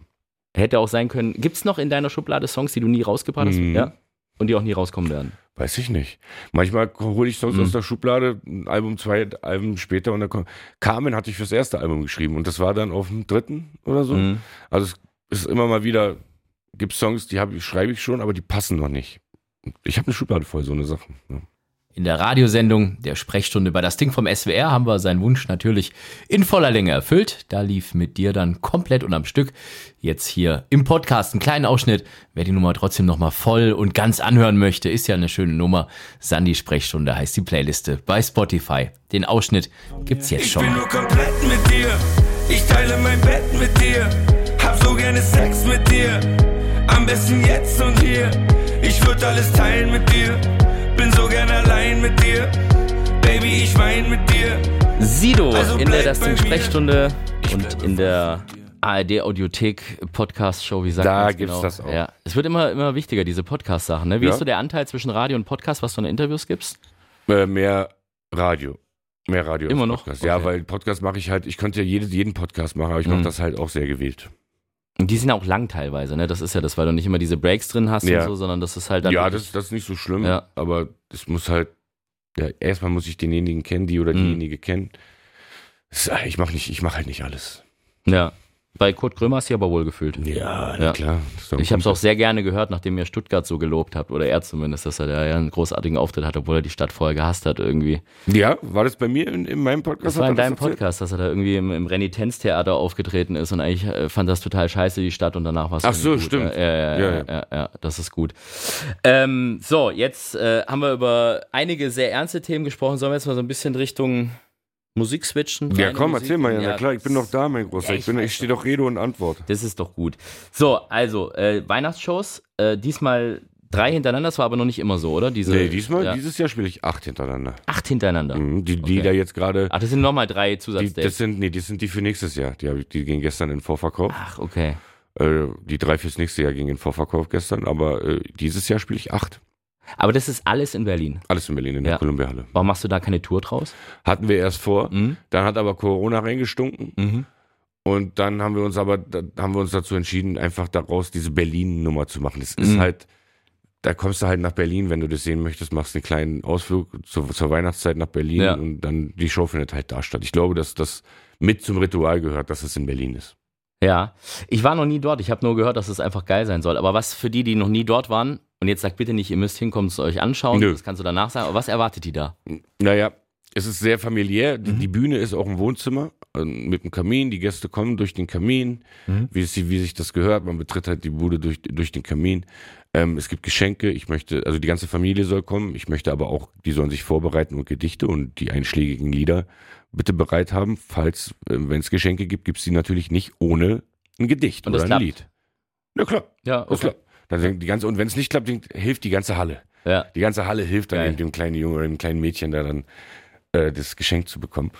[SPEAKER 3] Hätte auch sein können. Gibt's noch in deiner Schublade Songs, die du nie rausgebracht hast?
[SPEAKER 2] Mhm.
[SPEAKER 3] Ja. Und die auch nie rauskommen werden.
[SPEAKER 2] Weiß ich nicht. Manchmal hole ich Songs
[SPEAKER 3] Mhm.
[SPEAKER 2] aus der Schublade, ein Album, zwei Alben später und dann kommt. Carmen hatte ich fürs erste Album geschrieben und das war dann auf dem dritten oder so.
[SPEAKER 3] Mhm.
[SPEAKER 2] Also es ist immer mal wieder, gibt Songs, die ich, schreibe ich schon, aber die passen noch nicht. Ich habe eine Schublade voll, so eine Sachen. Ja.
[SPEAKER 1] In der Radiosendung der Sprechstunde bei das Ding vom SWR haben wir seinen Wunsch natürlich in voller Länge erfüllt. Da lief mit dir dann komplett und am Stück. Jetzt hier im Podcast einen kleinen Ausschnitt. Wer die Nummer trotzdem nochmal voll und ganz anhören möchte, ist ja eine schöne Nummer. Sandy Sprechstunde heißt die Playliste bei Spotify. Den Ausschnitt gibt's jetzt
[SPEAKER 5] Ich
[SPEAKER 1] schon
[SPEAKER 5] bin
[SPEAKER 1] mal.
[SPEAKER 5] nur komplett mit dir. Ich teile mein Bett mit dir. Hab so gerne Sex mit dir. Am besten jetzt und hier. Ich würd alles teilen mit dir. Bin so gern allein mit dir. Baby, ich wein mit dir.
[SPEAKER 3] Sido
[SPEAKER 5] Also
[SPEAKER 3] in der Das Ding. Sprechstunde und in der ARD Audiothek Podcast Show, wie sagt
[SPEAKER 2] Da
[SPEAKER 3] man's
[SPEAKER 2] gibt's
[SPEAKER 3] genau?
[SPEAKER 2] das auch.
[SPEAKER 3] Ja, es wird immer immer wichtiger diese Podcast Sachen, ne? Wie
[SPEAKER 2] Ja.
[SPEAKER 3] ist so der Anteil zwischen Radio und Podcast, was du in Interviews gibst?
[SPEAKER 2] Äh, mehr Radio. Mehr Radio.
[SPEAKER 3] Immer
[SPEAKER 2] als
[SPEAKER 3] noch?
[SPEAKER 2] Podcast. Ja,
[SPEAKER 3] Okay.
[SPEAKER 2] weil Podcast mache ich halt, ich könnte ja jeden, jeden Podcast machen, aber ich mache
[SPEAKER 3] Mhm.
[SPEAKER 2] das halt auch sehr gewählt.
[SPEAKER 3] Und die sind ja auch lang teilweise, ne? Das ist ja das, weil du nicht immer diese Breaks drin hast
[SPEAKER 2] Ja.
[SPEAKER 3] und so, sondern das ist halt dann
[SPEAKER 2] ja, das, das ist nicht so schlimm,
[SPEAKER 3] Ja.
[SPEAKER 2] aber das muss halt, ja, erstmal muss ich denjenigen kennen, die oder
[SPEAKER 3] Mhm.
[SPEAKER 2] diejenige kennen. Das, ist- ich mache nicht, ich mache halt nicht alles.
[SPEAKER 3] ja. Bei Kurt Krömer hast du aber wohl gefühlt.
[SPEAKER 2] Ja,
[SPEAKER 3] Ja.
[SPEAKER 2] klar. Das
[SPEAKER 3] Ich habe es auch sehr gerne gehört, nachdem ihr Stuttgart so gelobt habt, oder er zumindest, dass er da ja einen großartigen Auftritt hat, obwohl er die Stadt vorher gehasst hat irgendwie.
[SPEAKER 2] Ja, war das bei mir in, in meinem Podcast?
[SPEAKER 3] Das war in deinem
[SPEAKER 2] erzählt?
[SPEAKER 3] Podcast, dass er da irgendwie im, im Renitenztheater aufgetreten ist und eigentlich äh, fand das total scheiße, die Stadt, und danach war es
[SPEAKER 2] Ach so,
[SPEAKER 3] gut.
[SPEAKER 2] stimmt.
[SPEAKER 3] Ja, ja, ja,
[SPEAKER 2] Ja,
[SPEAKER 3] ja, ja, ja, das ist gut. Ähm, so, jetzt äh, haben wir über einige sehr ernste Themen gesprochen. Sollen wir jetzt mal so ein bisschen Richtung Musik switchen?
[SPEAKER 2] Ja, komm,
[SPEAKER 3] Musik?
[SPEAKER 2] erzähl mal, ja, na klar, ich bin doch da, mein Großer.
[SPEAKER 3] Ja,
[SPEAKER 2] ich
[SPEAKER 3] ich
[SPEAKER 2] bin, ich stehe doch Rede und Antwort.
[SPEAKER 3] Das ist doch gut. So, also, äh, Weihnachtsshows, äh, diesmal drei hintereinander, das war aber noch nicht immer so, oder? Diese,
[SPEAKER 2] Nee, diesmal,
[SPEAKER 3] ja,
[SPEAKER 2] dieses Jahr spiele ich acht hintereinander.
[SPEAKER 3] acht hintereinander.
[SPEAKER 2] Mhm, Die, die
[SPEAKER 3] Okay.
[SPEAKER 2] da jetzt gerade,
[SPEAKER 3] Ach, das sind nochmal drei Zusatzdates.
[SPEAKER 2] das sind, nee, die sind die für nächstes Jahr. Die, ich, die gingen gestern in Vorverkauf.
[SPEAKER 3] Ach, okay.
[SPEAKER 2] Äh, die drei fürs nächste Jahr gingen in Vorverkauf gestern, aber äh, dieses Jahr spiele ich acht.
[SPEAKER 3] Aber das ist alles in Berlin.
[SPEAKER 2] Alles in Berlin in der
[SPEAKER 3] Ja.
[SPEAKER 2] Columbia-Halle.
[SPEAKER 3] Warum machst du da keine Tour draus?
[SPEAKER 2] Hatten wir erst vor,
[SPEAKER 3] Mhm.
[SPEAKER 2] dann hat aber Corona reingestunken
[SPEAKER 3] Mhm.
[SPEAKER 2] und dann haben wir uns aber, haben wir uns dazu entschieden, einfach daraus diese Berlin-Nummer zu machen. Das ist
[SPEAKER 3] Mhm.
[SPEAKER 2] halt, da kommst du halt nach Berlin, wenn du das sehen möchtest, machst einen kleinen Ausflug zur, zur Weihnachtszeit nach Berlin
[SPEAKER 3] Ja.
[SPEAKER 2] und dann die Show findet halt da statt. Ich glaube, dass das mit zum Ritual gehört, dass es in Berlin ist.
[SPEAKER 3] Ja, ich war noch nie dort. Ich habe nur gehört, dass es einfach geil sein soll. Aber was für die, die noch nie dort waren, und jetzt sagt bitte nicht, ihr müsst hinkommen, es euch anschauen,
[SPEAKER 2] Nö.
[SPEAKER 3] das kannst du danach sagen. Aber was erwartet die da?
[SPEAKER 2] Naja, es ist sehr familiär. Die,
[SPEAKER 3] Mhm.
[SPEAKER 2] die Bühne ist auch ein Wohnzimmer äh, mit einem Kamin. Die Gäste kommen durch den Kamin,
[SPEAKER 3] Mhm.
[SPEAKER 2] wie, es, wie sich das gehört. Man betritt halt die Bude durch, durch den Kamin. Ähm, es gibt Geschenke. Ich möchte, also die ganze Familie soll kommen. Ich möchte aber auch, die sollen sich vorbereiten und Gedichte und die einschlägigen Lieder bitte bereit haben. Falls, äh, wenn es Geschenke gibt, gibt es die natürlich nicht ohne ein Gedicht
[SPEAKER 3] Und
[SPEAKER 2] oder ein
[SPEAKER 3] klappt?
[SPEAKER 2] Lied. Ja klar,
[SPEAKER 3] Ja,
[SPEAKER 2] klappt. Dann die ganze, und wenn es nicht klappt, hilft die ganze Halle.
[SPEAKER 3] Ja.
[SPEAKER 2] Die ganze Halle hilft dann dem kleinen Jungen oder dem kleinen Mädchen da dann äh, das Geschenk zu bekommen.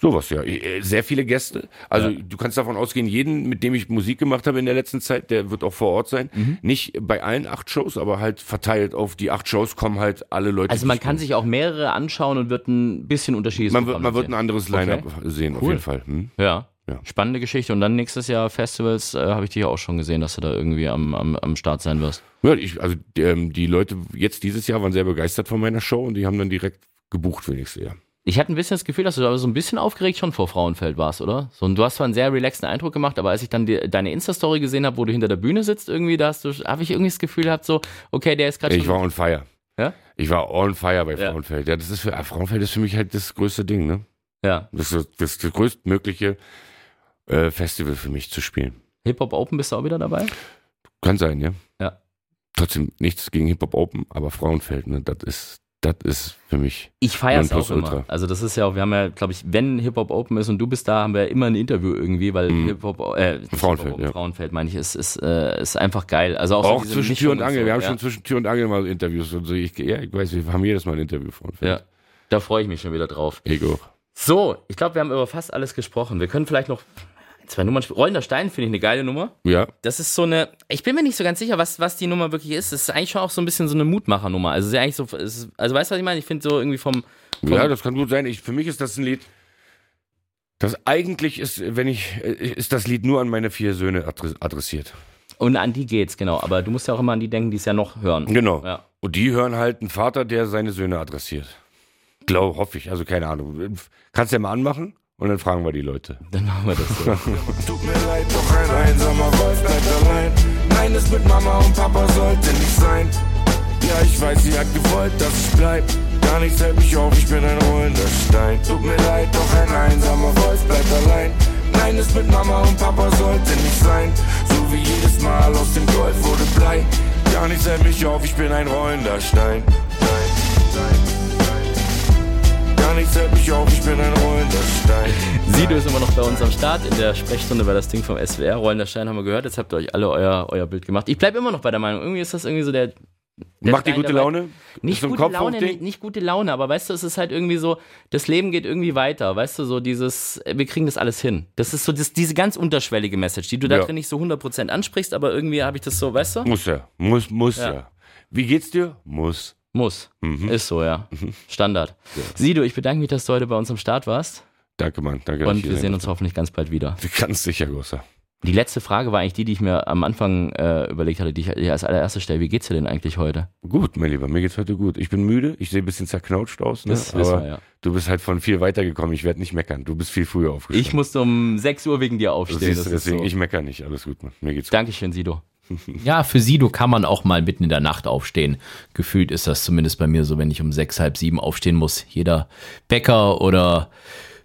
[SPEAKER 2] Sowas, ja. Äh, Sehr viele Gäste. Also du kannst davon ausgehen, jeden, mit dem ich Musik gemacht habe in der letzten Zeit, der wird auch vor Ort sein.
[SPEAKER 3] Mhm.
[SPEAKER 2] Nicht bei allen acht Shows, aber halt verteilt auf die acht Shows kommen halt alle Leute.
[SPEAKER 3] Also man kann sich auch mehrere anschauen und wird ein bisschen Unterschied
[SPEAKER 2] man wird, man wird ein anderes Line-Up
[SPEAKER 3] Okay.
[SPEAKER 2] sehen, auf
[SPEAKER 3] Cool.
[SPEAKER 2] jeden Fall. Hm?
[SPEAKER 3] Ja.
[SPEAKER 2] Ja.
[SPEAKER 3] Spannende Geschichte. Und dann nächstes Jahr Festivals, äh, habe ich dich ja auch schon gesehen, dass du da irgendwie am, am, am Start sein wirst.
[SPEAKER 2] Ja, ich, also die, ähm, die Leute jetzt dieses Jahr waren sehr begeistert von meiner Show und die haben dann direkt gebucht für nächstes Jahr.
[SPEAKER 3] Ich hatte ein bisschen das Gefühl, dass du da so ein bisschen aufgeregt schon vor Frauenfeld warst, oder? So, und du hast zwar einen sehr relaxten Eindruck gemacht, aber als ich dann die, deine Insta-Story gesehen habe, wo du hinter der Bühne sitzt, irgendwie, da hast du, habe ich irgendwie das Gefühl gehabt, so, okay, der ist gerade
[SPEAKER 2] Ich war on fire.
[SPEAKER 3] Ja?
[SPEAKER 2] Ich war on fire bei
[SPEAKER 3] Ja.
[SPEAKER 2] Frauenfeld. Ja, das ist für ah, Frauenfeld ist für mich halt das größte Ding, ne?
[SPEAKER 3] ja.
[SPEAKER 2] Das ist das, ist das größtmögliche äh, Festival für mich zu spielen.
[SPEAKER 3] Hip-Hop Open bist du auch wieder dabei?
[SPEAKER 2] Kann sein, ja.
[SPEAKER 3] Ja.
[SPEAKER 2] Trotzdem nichts gegen Hip Hop Open, aber Frauenfeld, ne, das ist, das ist für mich.
[SPEAKER 3] Ich feiere es auch immer. Also das ist ja auch, wir haben ja, glaube ich, wenn Hip-Hop Open ist und du bist da, haben wir ja immer ein Interview irgendwie, weil
[SPEAKER 2] Mhm.
[SPEAKER 3] Hip-Hop, äh,
[SPEAKER 2] Frauenfeld,
[SPEAKER 3] Hip-Hop Open,
[SPEAKER 2] ja.
[SPEAKER 3] Frauenfeld meine ich, ist, ist, äh, ist einfach geil. Also auch,
[SPEAKER 2] Auch,
[SPEAKER 3] so
[SPEAKER 2] zwischen
[SPEAKER 3] Mischung
[SPEAKER 2] Tür und Angel.
[SPEAKER 3] so,
[SPEAKER 2] Wir haben
[SPEAKER 3] ja.
[SPEAKER 2] schon zwischen Tür und Angel mal Interviews und so. Ich, ja, ich weiß, wir haben jedes Mal ein Interview Frauenfeld.
[SPEAKER 3] Ja, da freue ich mich schon wieder drauf.
[SPEAKER 2] Ich auch.
[SPEAKER 3] So, ich glaube, wir haben über fast alles gesprochen. Wir können vielleicht noch zwei Nummern spielen. Rollender Stein finde ich eine geile Nummer.
[SPEAKER 2] Ja,
[SPEAKER 3] Das ist so eine, ich bin mir nicht so ganz sicher, was, was die Nummer wirklich ist. Es ist eigentlich schon auch so ein bisschen so eine Mutmachernummer. Also, ist eigentlich so, ist, also weißt du, was ich meine? Ich finde so irgendwie vom, vom
[SPEAKER 2] ja, das kann gut sein. Ich, für mich ist das ein Lied. Das eigentlich ist, wenn ich, ist das Lied nur an meine vier Söhne adre- adressiert.
[SPEAKER 3] und an die geht's, genau. Aber du musst ja auch immer an die denken, die es ja noch hören.
[SPEAKER 2] Genau.
[SPEAKER 3] Ja.
[SPEAKER 2] Und die hören halt einen Vater, der seine Söhne adressiert. Glaub, hoffe ich. Also keine Ahnung. Kannst ja mal anmachen und dann fragen wir die Leute.
[SPEAKER 3] Dann machen wir das so.
[SPEAKER 4] Tut mir leid, doch ein einsamer Wolf bleibt allein. Nein, es mit Mama und Papa sollte nicht sein. Ja, ich weiß, sie hat gewollt, dass ich bleib. Gar nichts hält mich auf, ich bin ein rollender Stein. Tut mir leid, doch ein einsamer Wolf bleibt allein. Nein, es mit Mama und Papa sollte nicht sein. So wie jedes Mal aus dem Gold wurde Blei. Gar nichts hält mich auf, ich bin ein rollender Stein. Stein, Stein, Gar nichts hält mich auf, ich bin ein rollender Stein.
[SPEAKER 3] Sido ist immer noch bei uns am Start. In der Sprechstunde war das Ding vom SWR. Rollender Stein haben wir gehört. Jetzt habt ihr euch alle euer, euer Bild gemacht. Ich bleibe immer noch bei der Meinung. Irgendwie ist das irgendwie so der. der
[SPEAKER 2] Macht die
[SPEAKER 3] Stein
[SPEAKER 2] gute
[SPEAKER 3] dabei.
[SPEAKER 2] Laune?
[SPEAKER 3] Nicht gute Laune,
[SPEAKER 2] Kopfhochding?
[SPEAKER 3] nicht, nicht gute Laune, aber weißt du, es ist halt irgendwie so, das Leben geht irgendwie weiter, weißt du, so dieses, wir kriegen das alles hin. Das ist so das, diese ganz unterschwellige Message, die du da
[SPEAKER 2] Ja.
[SPEAKER 3] drin nicht so 100% ansprichst, aber irgendwie habe ich das so, weißt du?
[SPEAKER 2] Muss ja. Muss, muss
[SPEAKER 3] Ja.
[SPEAKER 2] ja. Wie geht's dir? Muss.
[SPEAKER 3] Muss.
[SPEAKER 2] Mhm.
[SPEAKER 3] Ist so, ja. Standard. Sido, ich bedanke mich, dass du heute bei uns am Start warst
[SPEAKER 2] Danke, Mann. Danke.
[SPEAKER 3] und wir sehen uns hoffentlich ganz bald wieder.
[SPEAKER 2] Ganz sicher, Großer.
[SPEAKER 3] Die letzte Frage war eigentlich die, die ich mir am Anfang äh, überlegt hatte, die ich dir als allererstes stelle. Wie geht's dir denn eigentlich heute?
[SPEAKER 2] Gut, mein Lieber, mir geht's heute gut. Ich bin müde, ich sehe ein bisschen zerknautscht aus, ne?
[SPEAKER 3] Das
[SPEAKER 2] aber
[SPEAKER 3] wir, ja.
[SPEAKER 2] du bist halt von viel weitergekommen. Ich werde nicht meckern. Du bist viel früher aufgestanden.
[SPEAKER 3] Ich musste um 6 Uhr wegen dir aufstehen.
[SPEAKER 2] du,
[SPEAKER 3] ist
[SPEAKER 2] deswegen,
[SPEAKER 3] so.
[SPEAKER 2] ich mecker nicht. Alles gut, Mann. Mir geht's gut.
[SPEAKER 3] Dankeschön, Sido.
[SPEAKER 1] Ja, für Sido kann man auch mal mitten in der Nacht aufstehen. Gefühlt ist das zumindest bei mir so, wenn ich um sechs, halb sieben aufstehen muss. Jeder Bäcker oder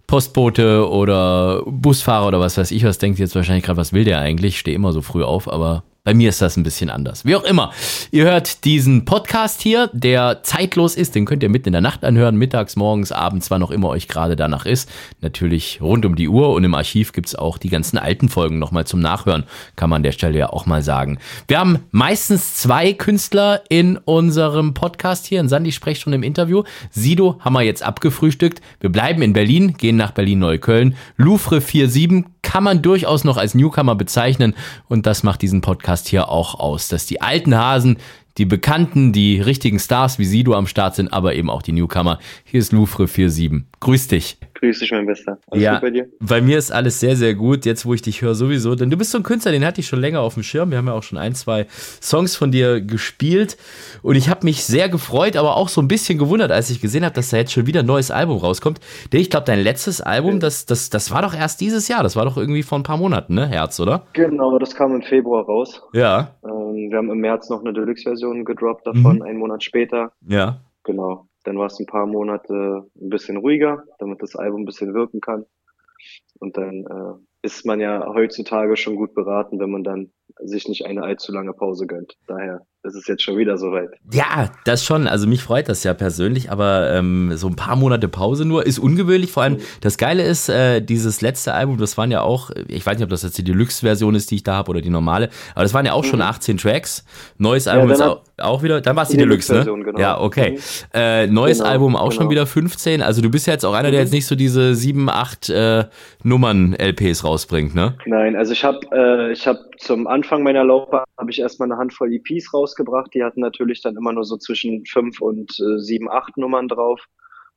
[SPEAKER 1] Postbote oder Busfahrer oder was weiß ich was denkt jetzt wahrscheinlich gerade, was will der eigentlich? Ich stehe immer so früh auf, aber bei mir ist das ein bisschen anders. Wie auch immer. Ihr hört diesen Podcast hier, der zeitlos ist. Den könnt ihr mitten in der Nacht anhören, mittags, morgens, abends, wann auch immer euch gerade danach ist. Natürlich rund um die Uhr und im Archiv gibt's auch die ganzen alten Folgen nochmal zum Nachhören. Kann man an der Stelle ja auch mal sagen. Wir haben meistens zwei Künstler in unserem Podcast hier, in Sandy Sprechstunde im Interview. Sido haben wir jetzt abgefrühstückt. Wir bleiben in Berlin, gehen nach Berlin-Neukölln. Louvre 47 kann man durchaus noch als Newcomer bezeichnen. Und das macht diesen Podcast hier auch aus, dass die alten Hasen, die Bekannten, die richtigen Stars wie Sido am Start sind, aber eben auch die Newcomer. Hier ist Louvre 47. Grüß dich.
[SPEAKER 6] Grüß dich, mein Bester. Alles
[SPEAKER 3] Ja,
[SPEAKER 6] gut bei dir?
[SPEAKER 3] bei mir ist alles sehr, sehr gut, jetzt wo ich dich höre sowieso. Denn du bist so ein Künstler, den hatte ich schon länger auf dem Schirm. Wir haben ja auch schon ein, zwei Songs von dir gespielt. Und ich habe mich sehr gefreut, aber auch so ein bisschen gewundert, als ich gesehen habe, dass da jetzt schon wieder ein neues Album rauskommt. Denn ich glaube, dein letztes Album, das, das, das war doch erst dieses Jahr. Das war doch irgendwie vor ein paar Monaten, ne? Herz, oder?
[SPEAKER 6] Genau, das kam im Februar raus.
[SPEAKER 3] Ja.
[SPEAKER 6] Ähm, wir haben im März noch eine Deluxe-Version gedroppt davon,
[SPEAKER 3] Mhm.
[SPEAKER 6] einen Monat später.
[SPEAKER 3] Ja.
[SPEAKER 6] Genau. Dann war es ein paar Monate ein bisschen ruhiger, damit das Album ein bisschen wirken kann. Und dann äh, ist man ja heutzutage schon gut beraten, wenn man dann sich nicht eine allzu lange Pause gönnt. Daher ist es jetzt schon wieder soweit.
[SPEAKER 3] Ja, das schon. Also mich freut das ja persönlich, aber ähm, so ein paar Monate Pause nur ist ungewöhnlich. Vor allem das Geile ist, äh, dieses letzte Album, das waren ja auch, ich weiß nicht, ob das jetzt die Deluxe-Version ist, die ich da habe oder die normale, aber das waren ja auch schon 18 Tracks. Neues Album
[SPEAKER 6] dann
[SPEAKER 3] ist auch, auch wieder, dann war es die, Deluxe, ne?
[SPEAKER 6] Genau.
[SPEAKER 3] Ja, okay.
[SPEAKER 6] Mhm.
[SPEAKER 3] Äh, neues
[SPEAKER 6] Genau,
[SPEAKER 3] Album auch schon
[SPEAKER 6] genau.
[SPEAKER 3] wieder 15. Also du bist ja jetzt auch einer, der jetzt nicht so diese sieben, acht äh, Nummern-LPs rausbringt, ne?
[SPEAKER 6] Nein, also ich habe äh, ich habe zum Anfang meiner Laufbahn habe ich erstmal eine Handvoll EPs rausgebracht. Die hatten natürlich dann immer nur so zwischen fünf und äh, sieben, acht Nummern drauf.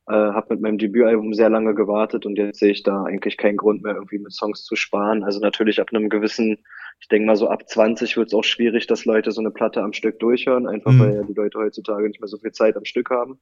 [SPEAKER 6] Äh, habe mit meinem Debütalbum sehr lange gewartet und jetzt sehe ich da eigentlich keinen Grund mehr irgendwie mit Songs zu sparen. Also natürlich ab einem gewissen, ich denke mal so ab 20 wird es auch schwierig, dass Leute so eine Platte am Stück durchhören, einfach
[SPEAKER 3] Mhm.
[SPEAKER 6] weil ja die Leute heutzutage nicht mehr so viel Zeit am Stück haben.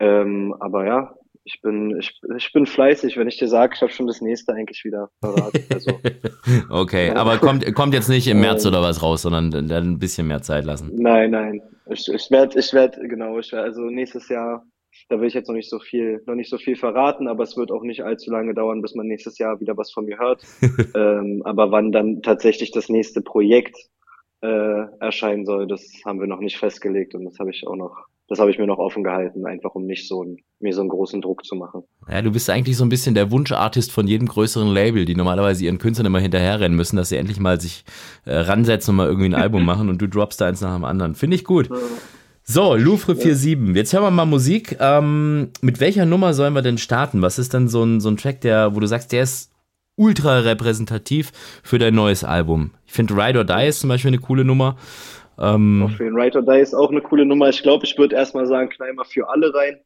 [SPEAKER 6] Ähm, aber ja, ich bin ich, ich bin fleißig, wenn ich dir sage, ich habe schon das nächste eigentlich wieder verraten. Also
[SPEAKER 3] Okay,
[SPEAKER 6] Ja.
[SPEAKER 3] aber kommt, kommt jetzt nicht im März
[SPEAKER 6] Ähm.
[SPEAKER 3] oder was raus, sondern dann ein bisschen mehr Zeit lassen.
[SPEAKER 6] Nein, nein. Ich, ich werde, ich werde, genau, ich werd, also nächstes Jahr, da will ich jetzt noch nicht so viel, noch nicht so viel verraten, aber es wird auch nicht allzu lange dauern, bis man nächstes Jahr wieder was von mir hört. ähm, aber wann dann tatsächlich das nächste Projekt äh, erscheinen soll, das haben wir noch nicht festgelegt und das habe ich auch noch, das habe ich mir noch offen gehalten, einfach um nicht so ein, mir so einen großen Druck zu machen.
[SPEAKER 3] Ja, du bist eigentlich so ein bisschen der Wunschartist von jedem größeren Label, die normalerweise ihren Künstlern immer hinterherrennen müssen, dass sie endlich mal sich äh, ransetzen und mal irgendwie ein Album machen und du droppst da eins nach dem anderen. Finde ich gut. So, Louvre 47. Jetzt hören wir mal Musik. Ähm, mit welcher Nummer sollen wir denn starten? Was ist denn so ein, so ein Track, der, wo du sagst, der ist ultra repräsentativ für dein neues Album? Ich finde Ride or Die ist zum Beispiel eine coole Nummer. Ähm,
[SPEAKER 6] Auf den Right or Die ist auch eine coole Nummer. Ich glaube, ich würde erstmal sagen, knall mal für alle rein.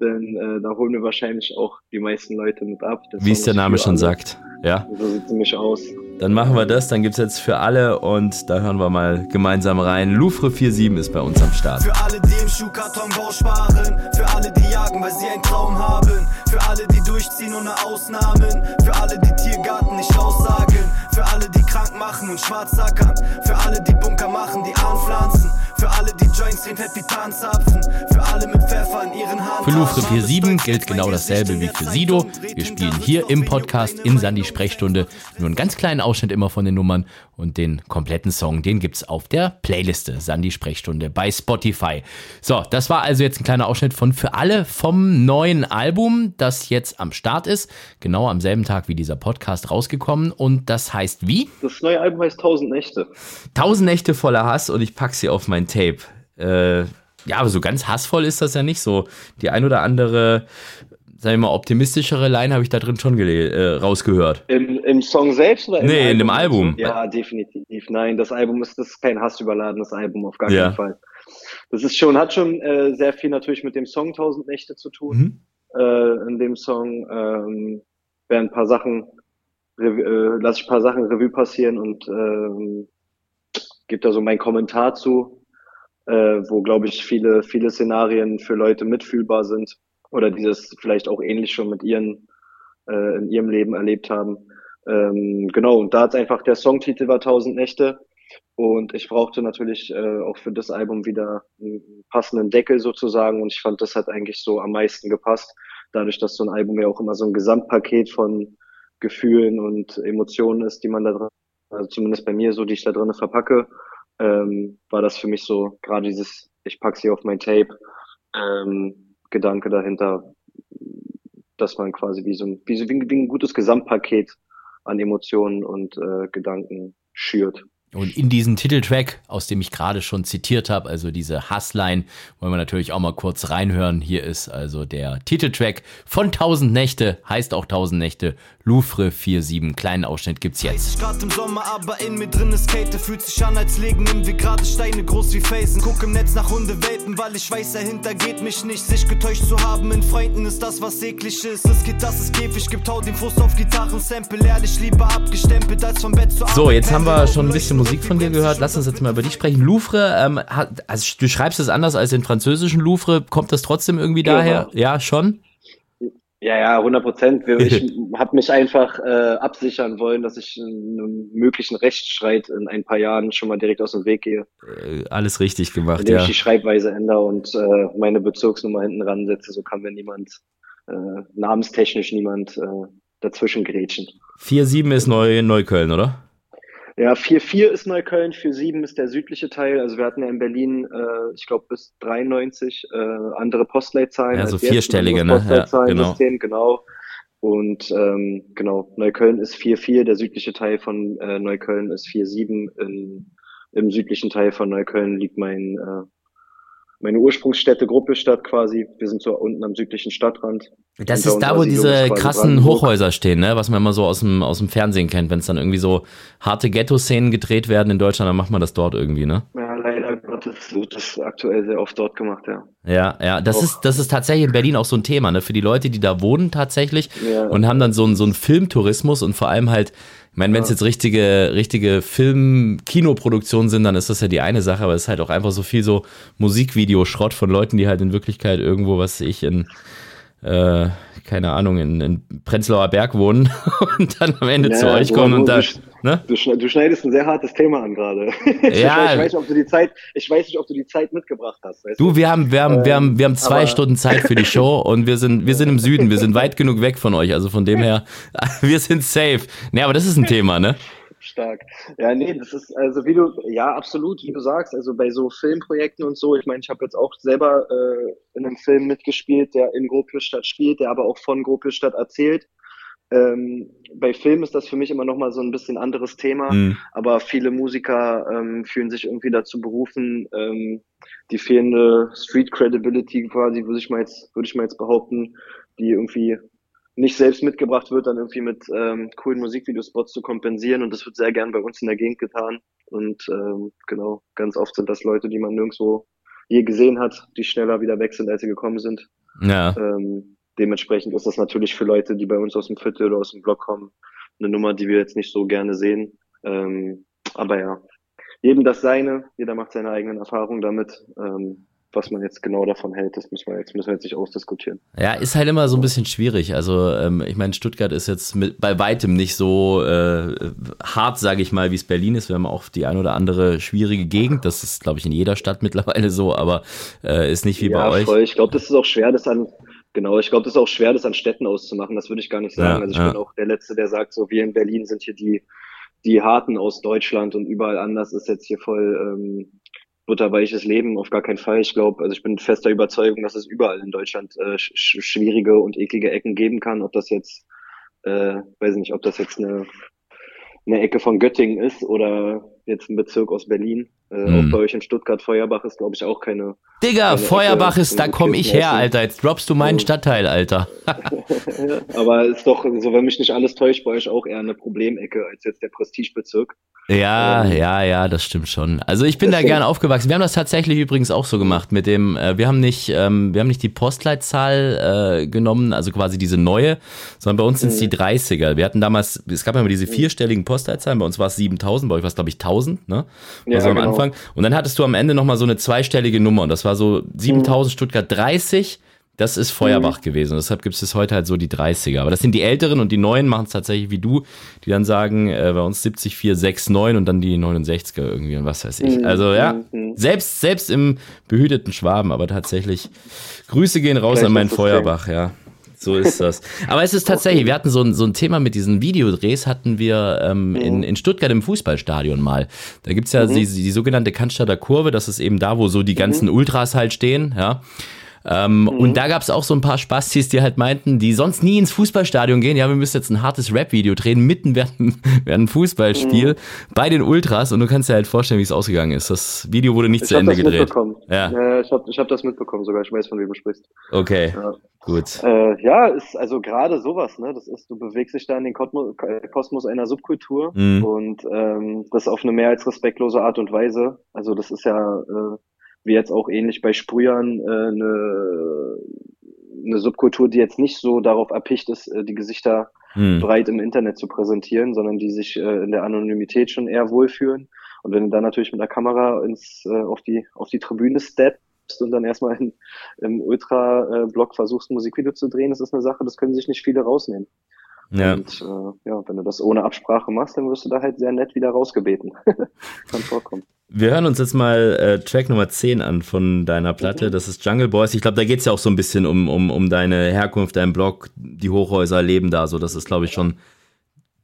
[SPEAKER 6] Denn äh, da holen wir wahrscheinlich auch die meisten Leute mit ab.
[SPEAKER 3] wie es der Name
[SPEAKER 6] für
[SPEAKER 3] schon
[SPEAKER 6] alle.
[SPEAKER 3] sagt. Ja.
[SPEAKER 6] So sieht ziemlich aus.
[SPEAKER 3] Dann machen wir das, dann gibt's jetzt für alle und da hören wir mal gemeinsam rein. Louvre 47 ist bei uns am Start.
[SPEAKER 5] Für alle, die im Schuhkartonbau sparen. Für alle, die jagen, weil sie einen Traum haben. Für alle, die durchziehen ohne Ausnahmen. Für alle, die Tiergarten nicht aussagen. Für alle, die krank machen und schwarz sackern. Für alle, die Bunker machen, fett wie Tanzapfen. Für alle mit Pfeffer in ihren Haaren.
[SPEAKER 1] Für Louvre 47 gilt genau dasselbe wie für Sido. Wir spielen hier im Podcast in Sandy Sprechstunde nur einen ganz kleinen Ausschnitt immer von den Nummern und den kompletten Song, den gibt's auf der Playliste Sandy Sprechstunde bei Spotify. So, das war also jetzt ein kleiner Ausschnitt von Für alle vom neuen Album, das jetzt am Start ist. Genau am selben Tag wie dieser Podcast rausgekommen und das heißt wie?
[SPEAKER 6] Das neue Album heißt Tausend Nächte.
[SPEAKER 3] Tausend Nächte voller Hass und ich pack sie auf mein Tape. Äh, ja, aber so ganz hassvoll ist das ja nicht so. Die ein oder andere, sagen wir mal, optimistischere Line habe ich da drin schon äh, rausgehört.
[SPEAKER 6] Im, Im Song selbst oder im
[SPEAKER 3] Nee, in dem Album.
[SPEAKER 6] Ja, definitiv. Nein, das Album ist, das ist kein hassüberladenes Album, auf gar
[SPEAKER 3] Ja.
[SPEAKER 6] keinen Fall. Das ist schon, hat schon äh, sehr viel natürlich mit dem Song Tausend Nächte zu tun.
[SPEAKER 3] Mhm.
[SPEAKER 6] Äh, in dem Song ähm, werden ein paar Sachen, äh, lasse ich ein paar Sachen Revue passieren und ähm, gebe da so meinen Kommentar zu, wo, glaube ich, viele, viele Szenarien für Leute mitfühlbar sind oder die das vielleicht auch ähnlich schon mit ihren äh, in ihrem Leben erlebt haben. Ähm, genau, und da hat einfach der Songtitel war Tausend Nächte. Und ich brauchte natürlich äh, auch für das Album wieder einen passenden Deckel sozusagen. Und ich fand, das hat eigentlich so am meisten gepasst, dadurch, dass so ein Album ja auch immer so ein Gesamtpaket von Gefühlen und Emotionen ist, die man da drin, also zumindest bei mir so, die ich da drin verpacke, ähm, war das für mich so gerade dieses, ich pack sie auf mein Tape, ähm, Gedanke dahinter, dass man quasi wie so ein, wie, so, wie ein gutes Gesamtpaket an Emotionen und äh, Gedanken schürt.
[SPEAKER 1] Und in diesen Titeltrack, aus dem ich gerade schon zitiert habe, also diese Hassline, wollen wir natürlich auch mal kurz reinhören. Hier ist also der Titeltrack von 1000 Nächte, heißt auch 1000 Nächte, Louvre 47. Kleinen Ausschnitt gibt's jetzt.
[SPEAKER 5] 30 Grad im Sommer, aber in mir drin ist Kälte. Fühlt sich an, als legen wir gerade Steine groß wie Felsen. Guck im Netz nach Hundewelpen, weil ich weiß, dahinter geht mich nicht. Sich getäuscht zu haben in Freunden ist das, was eklig ist. Es geht, das ist Käfig, gibt hau den Frust auf Gitarren, Sample. Ehrlich lieber abgestempelt, als vom Bett zu
[SPEAKER 3] So, jetzt haben wir schon ein bisschen Musik von dir gehört. Lass uns jetzt mal über dich sprechen. Louvre, ähm, hat, also du schreibst es anders als den französischen Louvre. Kommt das trotzdem irgendwie daher? Ja, schon?
[SPEAKER 6] Ja, ja, 100 Prozent. Ich habe mich einfach äh, absichern wollen, dass ich einem möglichen Rechtsstreit in ein paar Jahren schon mal direkt aus dem Weg gehe,
[SPEAKER 3] Äh, alles richtig gemacht,
[SPEAKER 6] indem
[SPEAKER 3] ja.
[SPEAKER 6] ich die Schreibweise ändere und äh, meine Bezirksnummer hinten ransetze. So kann mir niemand, äh, namenstechnisch niemand äh, dazwischen grätschen.
[SPEAKER 3] 4-7 ist Neu Neukölln, oder?
[SPEAKER 6] Ja, 4-4 ist Neukölln, 4-7 ist der südliche Teil. Also wir hatten ja in Berlin, äh, ich glaube bis 93 äh, andere Postleitzahlen.
[SPEAKER 1] Ja, so
[SPEAKER 6] als
[SPEAKER 1] vierstellige, ne? Ja,
[SPEAKER 6] Postleitzahlen-System, genau. Und ähm, genau, Neukölln ist 4-4, der südliche Teil von äh, Neukölln ist 4-7. In, Im südlichen Teil von Neukölln liegt mein äh, meine Ursprungsstätte Gruppestadt quasi. Wir sind so unten am südlichen Stadtrand.
[SPEAKER 1] Das ist da, wo diese krassen
[SPEAKER 6] Brandenburg.
[SPEAKER 1] Hochhäuser stehen, ne? was man immer so aus dem, aus dem Fernsehen kennt, wenn es dann irgendwie so harte Ghetto-Szenen gedreht werden in Deutschland, dann macht man das dort irgendwie, ne?
[SPEAKER 6] Ja, leider Gottes wird das aktuell sehr oft dort gemacht, ja.
[SPEAKER 1] Ja, ja, das
[SPEAKER 6] Auch.
[SPEAKER 1] ist, das ist tatsächlich in Berlin auch so ein Thema, ne? Für die Leute, die da wohnen tatsächlich
[SPEAKER 6] Ja.
[SPEAKER 1] und haben dann so einen, so einen Filmtourismus und vor allem halt, meine, wenn es jetzt richtige, richtige Film-Kinoproduktionen sind, dann ist das ja die eine Sache, aber es ist halt auch einfach so viel so Musikvideoschrott von Leuten, die halt in Wirklichkeit irgendwo, was ich, in äh, keine Ahnung, in, in Prenzlauer Berg wohnen und dann am Ende
[SPEAKER 6] Ja,
[SPEAKER 1] zu euch kommen und da,
[SPEAKER 6] du-
[SPEAKER 1] ne?
[SPEAKER 6] Du, schne- du schneidest ein sehr hartes Thema an gerade. ich,
[SPEAKER 1] Ja.
[SPEAKER 6] weiß, ich weiß nicht, ob du die Zeit, ich weiß nicht, ob du die Zeit mitgebracht hast.
[SPEAKER 1] Du, wir haben, wir haben, wir haben, wir haben zwei
[SPEAKER 6] aber-
[SPEAKER 1] Stunden Zeit für die Show und wir sind, wir sind im Süden, wir sind weit genug weg von euch. Also von dem her, wir sind safe. Ne, aber das ist ein Thema, ne?
[SPEAKER 6] Stark. Ja, nee, das ist, also wie du, ja, absolut, wie du sagst, also bei so Filmprojekten und so, ich meine, ich habe jetzt auch selber äh, in einem Film mitgespielt, der in Gropiusstadt spielt, der aber auch von Gropiusstadt erzählt. Ähm, bei Film ist das für mich immer nochmal so ein bisschen anderes Thema,
[SPEAKER 1] Mhm.
[SPEAKER 6] aber viele Musiker ähm, fühlen sich irgendwie dazu berufen, ähm, die fehlende Street Credibility quasi, würde ich mal jetzt, würde ich mal jetzt behaupten, die irgendwie nicht selbst mitgebracht wird, dann irgendwie mit ähm, coolen Musikvideospots zu kompensieren und das wird sehr gern bei uns in der Gegend getan und ähm, genau, ganz oft sind das Leute, die man nirgendwo je gesehen hat, die schneller wieder weg sind, als sie gekommen sind.
[SPEAKER 1] Ja.
[SPEAKER 6] Ähm, dementsprechend ist das natürlich für Leute, die bei uns aus dem Viertel oder aus dem Block kommen, eine Nummer, die wir jetzt nicht so gerne sehen. Ähm, aber ja, jedem das seine, jeder macht seine eigenen Erfahrungen damit. Ähm, was man jetzt genau davon hält, das müssen wir jetzt, müssen wir jetzt nicht ausdiskutieren.
[SPEAKER 1] Ja, ist halt immer so ein bisschen schwierig. Also ähm, ich meine, Stuttgart ist jetzt mit, bei weitem nicht so äh, hart, sage ich mal, wie es Berlin ist. Wir haben auch die ein oder andere schwierige Gegend. Das ist, glaube ich, in jeder Stadt mittlerweile so, aber äh, ist nicht wie
[SPEAKER 6] ja,
[SPEAKER 1] bei euch.
[SPEAKER 6] voll. Ich glaube, das ist auch schwer, das an, genau, ich glaube, das ist auch schwer, das an Städten auszumachen. Das würde ich gar nicht sagen.
[SPEAKER 1] Ja,
[SPEAKER 6] also ich
[SPEAKER 1] ja.
[SPEAKER 6] bin auch der Letzte, der sagt, so wir in Berlin sind hier die, die Harten aus Deutschland und überall anders ist jetzt hier voll ähm, butterweiches Leben. Auf gar keinen Fall. Ich glaube, also ich bin fester Überzeugung, dass es überall in Deutschland äh, sch sch- schwierige und eklige Ecken geben kann. Ob das jetzt, äh, weiß ich nicht, ob das jetzt eine, eine Ecke von Göttingen ist oder jetzt ein Bezirk aus Berlin. Äh,
[SPEAKER 1] Hm.
[SPEAKER 6] Auch bei euch in Stuttgart, Feuerbach ist, glaube ich, auch keine
[SPEAKER 1] Digga,
[SPEAKER 6] Eine
[SPEAKER 1] Feuerbach
[SPEAKER 6] Ecke
[SPEAKER 1] ist, da komme ich her. Alter. Jetzt droppst du meinen. Stadtteil, Alter.
[SPEAKER 6] Aber ist doch, so wenn mich nicht alles täuscht, bei euch auch eher eine Problemecke als jetzt der Prestigebezirk.
[SPEAKER 1] Ja,
[SPEAKER 6] Ähm,
[SPEAKER 1] ja, ja, das stimmt schon. Also ich bin da gern aufgewachsen. Wir haben das tatsächlich übrigens auch so gemacht mit dem, äh, wir haben nicht, ähm, wir haben nicht die Postleitzahl äh, genommen, also quasi diese neue, sondern bei uns sind es die 30er. Wir hatten damals, es gab ja immer diese vierstelligen Postleitzahlen, bei uns war es 7000, bei euch war es glaube ich 1000, ne?
[SPEAKER 6] Ja,
[SPEAKER 1] also am
[SPEAKER 6] genau.
[SPEAKER 1] Anfang. Und dann hattest du am Ende nochmal so eine zweistellige Nummer und das war so 7000 Stuttgart 30. Das ist Feuerbach gewesen. Und deshalb gibt es heute halt so die 30er. Aber das sind die Älteren und die Neuen machen es tatsächlich wie du, die dann sagen, äh, bei uns 70, 4, 6, 9 und dann die 69er irgendwie und was weiß ich.
[SPEAKER 6] Mhm,
[SPEAKER 1] Also ja,
[SPEAKER 6] mhm.
[SPEAKER 1] selbst, selbst im behüteten Schwaben, aber tatsächlich, Grüße gehen raus
[SPEAKER 6] Gleich
[SPEAKER 1] an meinen. Feuerbach, ja. So ist das. Aber es ist tatsächlich, wir hatten so ein, so ein Thema mit diesen Videodrehs, hatten wir ähm, in, in Stuttgart im Fußballstadion mal. Da gibt's ja die, die sogenannte Cannstatter Kurve, das ist eben da, wo so die ganzen Ultras halt stehen, ja. Ähm, Und da gab's auch so ein paar Spastis, die halt meinten, die sonst nie ins Fußballstadion gehen. Ja, wir müssen jetzt ein hartes Rap-Video drehen, mitten während, während Fußballspiel bei den Ultras. Und du kannst dir halt vorstellen, wie es ausgegangen ist. Das Video wurde nicht
[SPEAKER 6] Ich
[SPEAKER 1] zu Ende
[SPEAKER 6] das
[SPEAKER 1] gedreht.
[SPEAKER 6] mitbekommen.
[SPEAKER 1] Ja.
[SPEAKER 6] Äh, ich habe ich hab das mitbekommen sogar. Ich weiß, von wem du sprichst.
[SPEAKER 1] Okay,
[SPEAKER 6] Ja.
[SPEAKER 1] gut.
[SPEAKER 6] Äh, ja, ist also gerade sowas, ne? Das ist, du bewegst dich da in den Kosmos, Kosmos einer Subkultur
[SPEAKER 1] Mhm.
[SPEAKER 6] und ähm, das auf eine mehr als respektlose Art und Weise. Also das ist ja äh, wie jetzt auch ähnlich bei Sprühern äh, eine, eine Subkultur, die jetzt nicht so darauf erpicht ist, äh, die Gesichter
[SPEAKER 1] Hm.
[SPEAKER 6] breit im Internet zu präsentieren, sondern die sich äh, in der Anonymität schon eher wohlfühlen. Und wenn du dann natürlich mit einer Kamera ins, äh, auf, die, auf die Tribüne steppst und dann erstmal in, im Ultra-Blog versuchst, ein Musikvideo zu drehen, das ist eine Sache, das können sich nicht viele rausnehmen.
[SPEAKER 1] Ja.
[SPEAKER 6] Und äh, ja, wenn du das ohne Absprache machst, dann wirst du da halt sehr nett wieder rausgebeten. Kann vorkommen.
[SPEAKER 1] Wir hören uns jetzt mal äh, Track Nummer 10 an von deiner Platte. Das ist Jungle Boys. Ich glaube, da geht's ja auch so ein bisschen um, um, um deine Herkunft, dein Blog, die Hochhäuser leben da so. Das ist, glaube ich, schon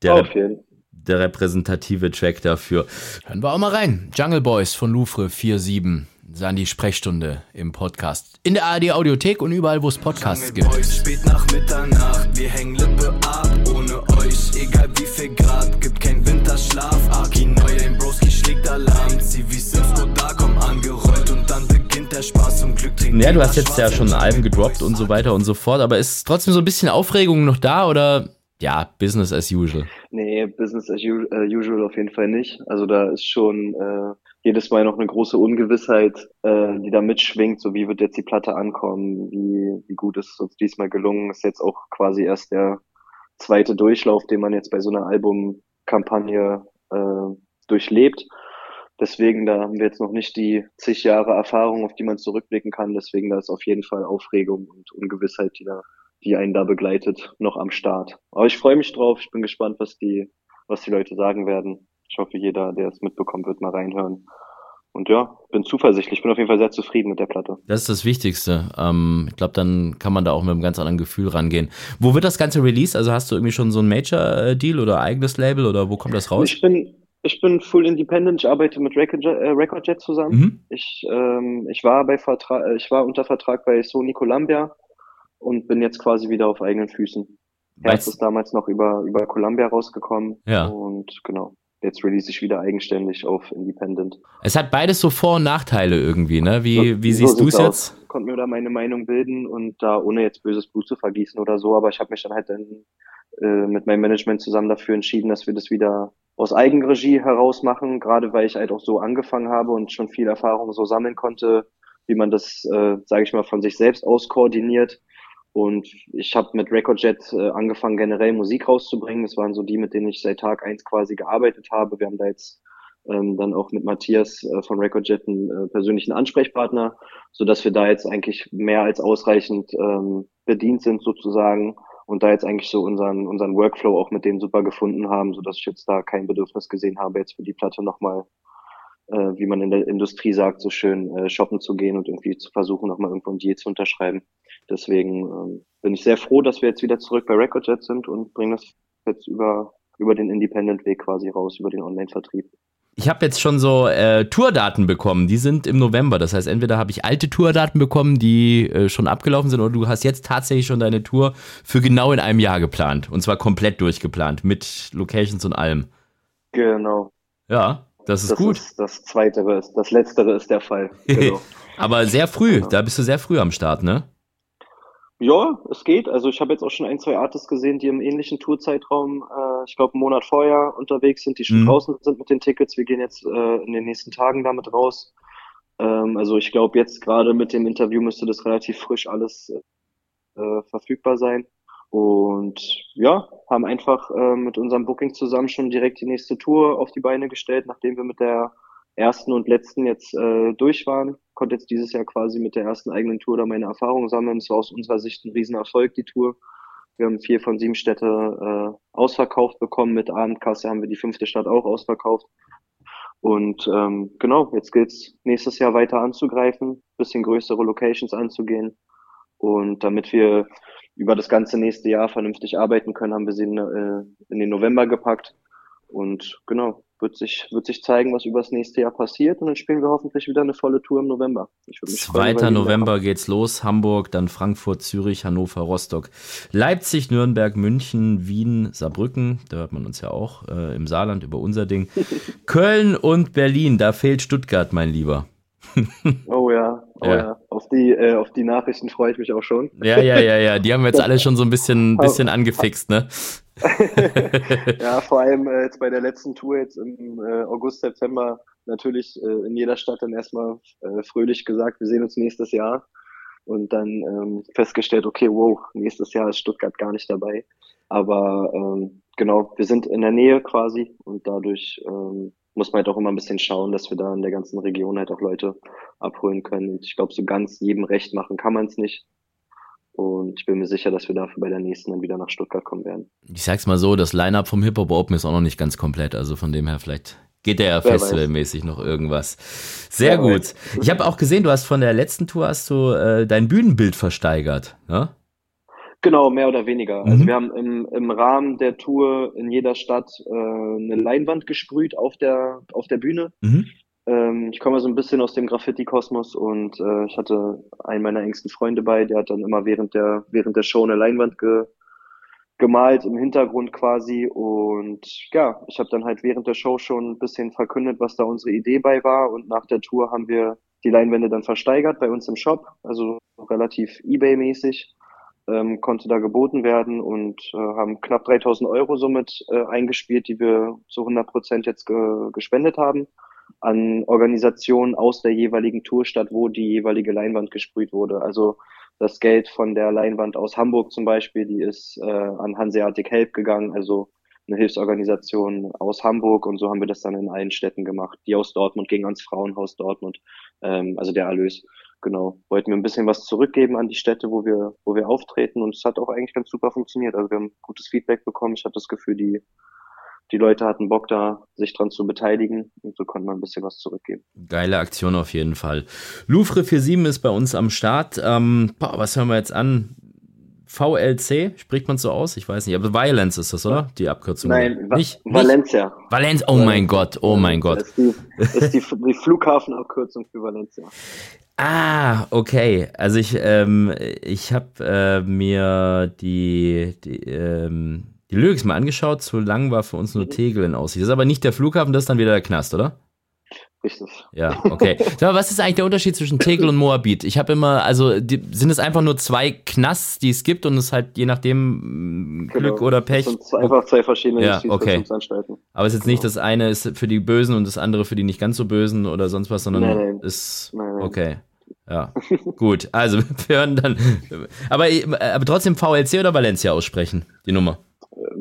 [SPEAKER 1] der,
[SPEAKER 6] Auf jeden
[SPEAKER 1] der
[SPEAKER 3] repräsentative Track dafür.
[SPEAKER 1] Hören wir auch mal rein. Jungle Boys von Louvre 47. Sandy Sprechstunde im Podcast. In der ARD Audiothek und überall, wo es Podcasts gibt.
[SPEAKER 5] Boys, spät nach Mitternacht, wir hängen Lippe ab
[SPEAKER 3] Ja, du hast jetzt ja schon Alben gedroppt und so weiter und so fort, aber ist trotzdem so ein bisschen Aufregung noch da oder ja, Business as usual?
[SPEAKER 6] Nee, Business as äh, usual auf jeden Fall nicht. Also da ist schon äh, jedes Mal noch eine große Ungewissheit, äh, die da mitschwingt. So wie wird jetzt die Platte ankommen? Wie, wie gut ist es uns diesmal gelungen? Ist jetzt auch quasi erst der zweite Durchlauf, den man jetzt bei so einer Albumkampagne äh, durchlebt. Deswegen, da haben wir jetzt noch nicht die zig Jahre Erfahrung, auf die man zurückblicken kann. Deswegen, da ist auf jeden Fall Aufregung und Ungewissheit, die da, die einen da begleitet, noch am Start. Aber ich freue mich drauf. Ich bin gespannt, was die, was die Leute sagen werden. Ich hoffe, jeder, der es mitbekommt, wird mal reinhören. Und ja, bin zuversichtlich. Ich bin auf jeden Fall sehr zufrieden mit der Platte.
[SPEAKER 1] Das ist das Wichtigste. Ähm, ich glaube, dann kann man da auch mit einem ganz anderen Gefühl rangehen. Wo wird das Ganze released? Also hast du irgendwie schon so ein Major-Deal oder eigenes Label oder wo kommt das raus?
[SPEAKER 6] Ich bin, ich bin full independent. Ich arbeite mit Recordjet, äh, zusammen.
[SPEAKER 1] Mhm.
[SPEAKER 6] Ich, ähm, ich war bei Vertrag, äh, ich war unter Vertrag bei Sony Columbia und bin jetzt quasi wieder auf eigenen Füßen. Herz ist damals noch über, über Columbia rausgekommen.
[SPEAKER 1] Ja.
[SPEAKER 6] Und genau. Jetzt release ich wieder eigenständig auf Independent.
[SPEAKER 1] Es hat beides so Vor- und Nachteile irgendwie, ne? Wie,
[SPEAKER 6] So-
[SPEAKER 1] wie
[SPEAKER 6] so
[SPEAKER 1] siehst du es jetzt?
[SPEAKER 6] aus. Konnte mir da meine Meinung bilden und da ohne jetzt böses Blut zu vergießen oder so, aber ich habe mich dann halt dann äh, mit meinem Management zusammen dafür entschieden, dass wir das wieder aus Eigenregie heraus machen, gerade weil ich halt auch so angefangen habe und schon viel Erfahrung so sammeln konnte, wie man das, äh, sage ich mal, von sich selbst aus koordiniert. Und ich habe mit Recordjet äh, angefangen, generell Musik rauszubringen. Das waren so die, mit denen ich seit Tag eins quasi gearbeitet habe. Wir haben da jetzt ähm, dann auch mit Matthias äh, von Recordjet einen äh, persönlichen Ansprechpartner, so dass wir da jetzt eigentlich mehr als ausreichend ähm, bedient sind sozusagen und da jetzt eigentlich so unseren unseren Workflow auch mit denen super gefunden haben, so dass ich jetzt da kein Bedürfnis gesehen habe, jetzt für die Platte nochmal, äh, wie man in der Industrie sagt, so schön äh, shoppen zu gehen und irgendwie zu versuchen, nochmal irgendwo ein Deal zu unterschreiben. Deswegen ähm, bin ich sehr froh, dass wir jetzt wieder zurück bei Recordjet sind und bringen das jetzt über über den Independent-Weg quasi raus, über den Online-Vertrieb.
[SPEAKER 1] Ich habe jetzt schon so äh, Tourdaten bekommen, die sind im November. Das heißt, entweder habe ich alte Tourdaten bekommen, die äh, schon abgelaufen sind, oder du hast jetzt tatsächlich schon deine Tour für genau in einem Jahr geplant. Und zwar komplett durchgeplant, mit Locations und allem.
[SPEAKER 6] Genau.
[SPEAKER 1] Ja, das ist
[SPEAKER 6] das
[SPEAKER 1] gut.
[SPEAKER 6] Ist, das Zweitere ist, das Letztere ist der Fall. Genau.
[SPEAKER 1] Aber sehr früh, da bist du sehr früh am Start, ne?
[SPEAKER 6] Ja, es geht. Also ich habe jetzt auch schon ein, zwei Artists gesehen, die im ähnlichen Tourzeitraum, äh, ich glaube, einen Monat vorher unterwegs sind, die schon
[SPEAKER 1] Mhm.
[SPEAKER 6] draußen sind mit den Tickets. Wir gehen jetzt äh, in den nächsten Tagen damit raus. Ähm, also ich glaube, jetzt gerade mit dem Interview müsste das relativ frisch alles äh, verfügbar sein. Und ja, haben einfach äh, mit unserem Booking zusammen schon direkt die nächste Tour auf die Beine gestellt, nachdem wir mit der ersten und letzten jetzt äh, durch waren. Konnte jetzt dieses Jahr quasi mit der ersten eigenen Tour da meine Erfahrungen sammeln. Es war aus unserer Sicht ein Riesenerfolg, die Tour. Wir haben vier von sieben Städte äh, ausverkauft bekommen. Mit Abendkasse haben wir die fünfte Stadt auch ausverkauft. Und ähm, genau, jetzt gilt's nächstes Jahr weiter anzugreifen, bisschen größere Locations anzugehen. Und damit wir über das ganze nächste Jahr vernünftig arbeiten können, haben wir sie in, äh, in den November gepackt. Und genau, wird sich, wird sich zeigen, was über das nächste Jahr passiert. Und dann spielen wir hoffentlich wieder eine volle Tour im November. Ich würde mich freuen,
[SPEAKER 1] 2.
[SPEAKER 6] wenn wir wieder
[SPEAKER 1] November geht's los. Hamburg, dann Frankfurt, Zürich, Hannover, Rostock, Leipzig, Nürnberg, München, Wien, Saarbrücken. Da hört man uns ja auch äh, im Saarland über unser Ding. Köln und Berlin. Da fehlt Stuttgart, mein Lieber.
[SPEAKER 6] Oh ja, oh
[SPEAKER 1] Ja.
[SPEAKER 6] ja. Auf die, äh, auf die Nachrichten freue ich mich auch schon.
[SPEAKER 1] Ja, ja, ja, ja. Die haben wir jetzt alle schon so ein bisschen, bisschen angefixt, ne?
[SPEAKER 6] ja, vor allem äh, jetzt bei der letzten Tour jetzt im äh, August, September natürlich äh, in jeder Stadt dann erstmal äh, fröhlich gesagt, wir sehen uns nächstes Jahr. Und dann ähm, festgestellt, okay, wow, nächstes Jahr ist Stuttgart gar nicht dabei. Aber ähm, genau, wir sind in der Nähe quasi und dadurch ähm, muss man halt auch immer ein bisschen schauen, dass wir da in der ganzen Region halt auch Leute abholen können. Und ich glaube, so ganz jedem recht machen kann man es nicht. Und ich bin mir sicher, dass wir dafür bei der nächsten dann wieder nach Stuttgart kommen werden.
[SPEAKER 1] Ich sag's mal so, das Line-Up vom Hip-Hop Open ist auch noch nicht ganz komplett. Also von dem her vielleicht geht der ja festivalmäßig noch irgendwas. Sehr
[SPEAKER 6] Wer
[SPEAKER 1] gut.
[SPEAKER 6] weiß.
[SPEAKER 1] Ich habe auch gesehen, du hast von der letzten Tour hast du äh, dein Bühnenbild versteigert. Ne?
[SPEAKER 6] Genau, mehr oder weniger. Also
[SPEAKER 1] Mhm.
[SPEAKER 6] wir haben im, im Rahmen der Tour in jeder Stadt äh, eine Leinwand gesprüht auf der, auf der Bühne.
[SPEAKER 1] Mhm.
[SPEAKER 6] Ähm, ich komme so ein bisschen aus dem Graffiti-Kosmos und äh, ich hatte einen meiner engsten Freunde bei, der hat dann immer während der, während der Show eine Leinwand ge, gemalt im Hintergrund quasi. Und ja, ich habe dann halt während der Show schon ein bisschen verkündet, was da unsere Idee bei war. Und nach der Tour haben wir die Leinwände dann versteigert bei uns im Shop, also relativ Ebay-mäßig. Ähm, konnte da geboten werden und äh, haben knapp 3000 Euro somit äh, eingespielt, die wir zu 100 Prozent jetzt ge gespendet haben an Organisationen aus der jeweiligen Tourstadt, wo die jeweilige Leinwand gesprüht wurde. Also das Geld von der Leinwand aus Hamburg zum Beispiel, die ist äh, an Hanseatic Help gegangen, also eine Hilfsorganisation aus Hamburg und so haben wir das dann in allen Städten gemacht. Die aus Dortmund ging ans Frauenhaus Dortmund, ähm, also der Erlös. Genau. Wollten wir ein bisschen was zurückgeben an die Städte, wo wir, wo wir auftreten und es hat auch eigentlich ganz super funktioniert. Also wir haben gutes Feedback bekommen. Ich habe das Gefühl, die, die Leute hatten Bock da, sich dran zu beteiligen und so konnte man ein bisschen was zurückgeben.
[SPEAKER 1] Geile Aktion auf jeden Fall. Louvre 47 ist bei uns am Start. Ähm, boah, was hören wir jetzt an? VLC, spricht man so aus? Ich weiß nicht, aber Violence ist das, oder? Die Abkürzung.
[SPEAKER 6] Nein, Va
[SPEAKER 1] nicht?
[SPEAKER 6] Valencia.
[SPEAKER 1] Valenz, oh mein Gott, oh mein Gott.
[SPEAKER 6] Das ist die, das ist die, die Flughafenabkürzung für Valencia.
[SPEAKER 1] Ah, okay. Also ich, ähm, ich habe äh, mir die, die, ähm, die Lyrics mal angeschaut. Zu lang war für uns nur Tegel in Aussicht. Das ist aber nicht der Flughafen, das ist dann wieder der Knast, oder?
[SPEAKER 6] Richtig.
[SPEAKER 1] Ja, okay. Mal, was ist eigentlich der Unterschied zwischen Tegel und Moabit? Ich habe immer, also die, sind es einfach nur zwei Knasts, die es gibt und es halt je nachdem Glück
[SPEAKER 6] Genau.
[SPEAKER 1] oder Pech.
[SPEAKER 6] Das sind einfach zwei verschiedene
[SPEAKER 1] Ja, okay. Aber es ist jetzt nicht,
[SPEAKER 6] Genau.
[SPEAKER 1] das eine ist für die Bösen und das andere für die nicht ganz so Bösen oder sonst was, sondern
[SPEAKER 6] Nein, nein.
[SPEAKER 1] ist
[SPEAKER 6] Nein, nein.
[SPEAKER 1] okay. Ja, gut. Also wir hören dann. Aber, aber trotzdem VLC oder Valencia aussprechen, die Nummer.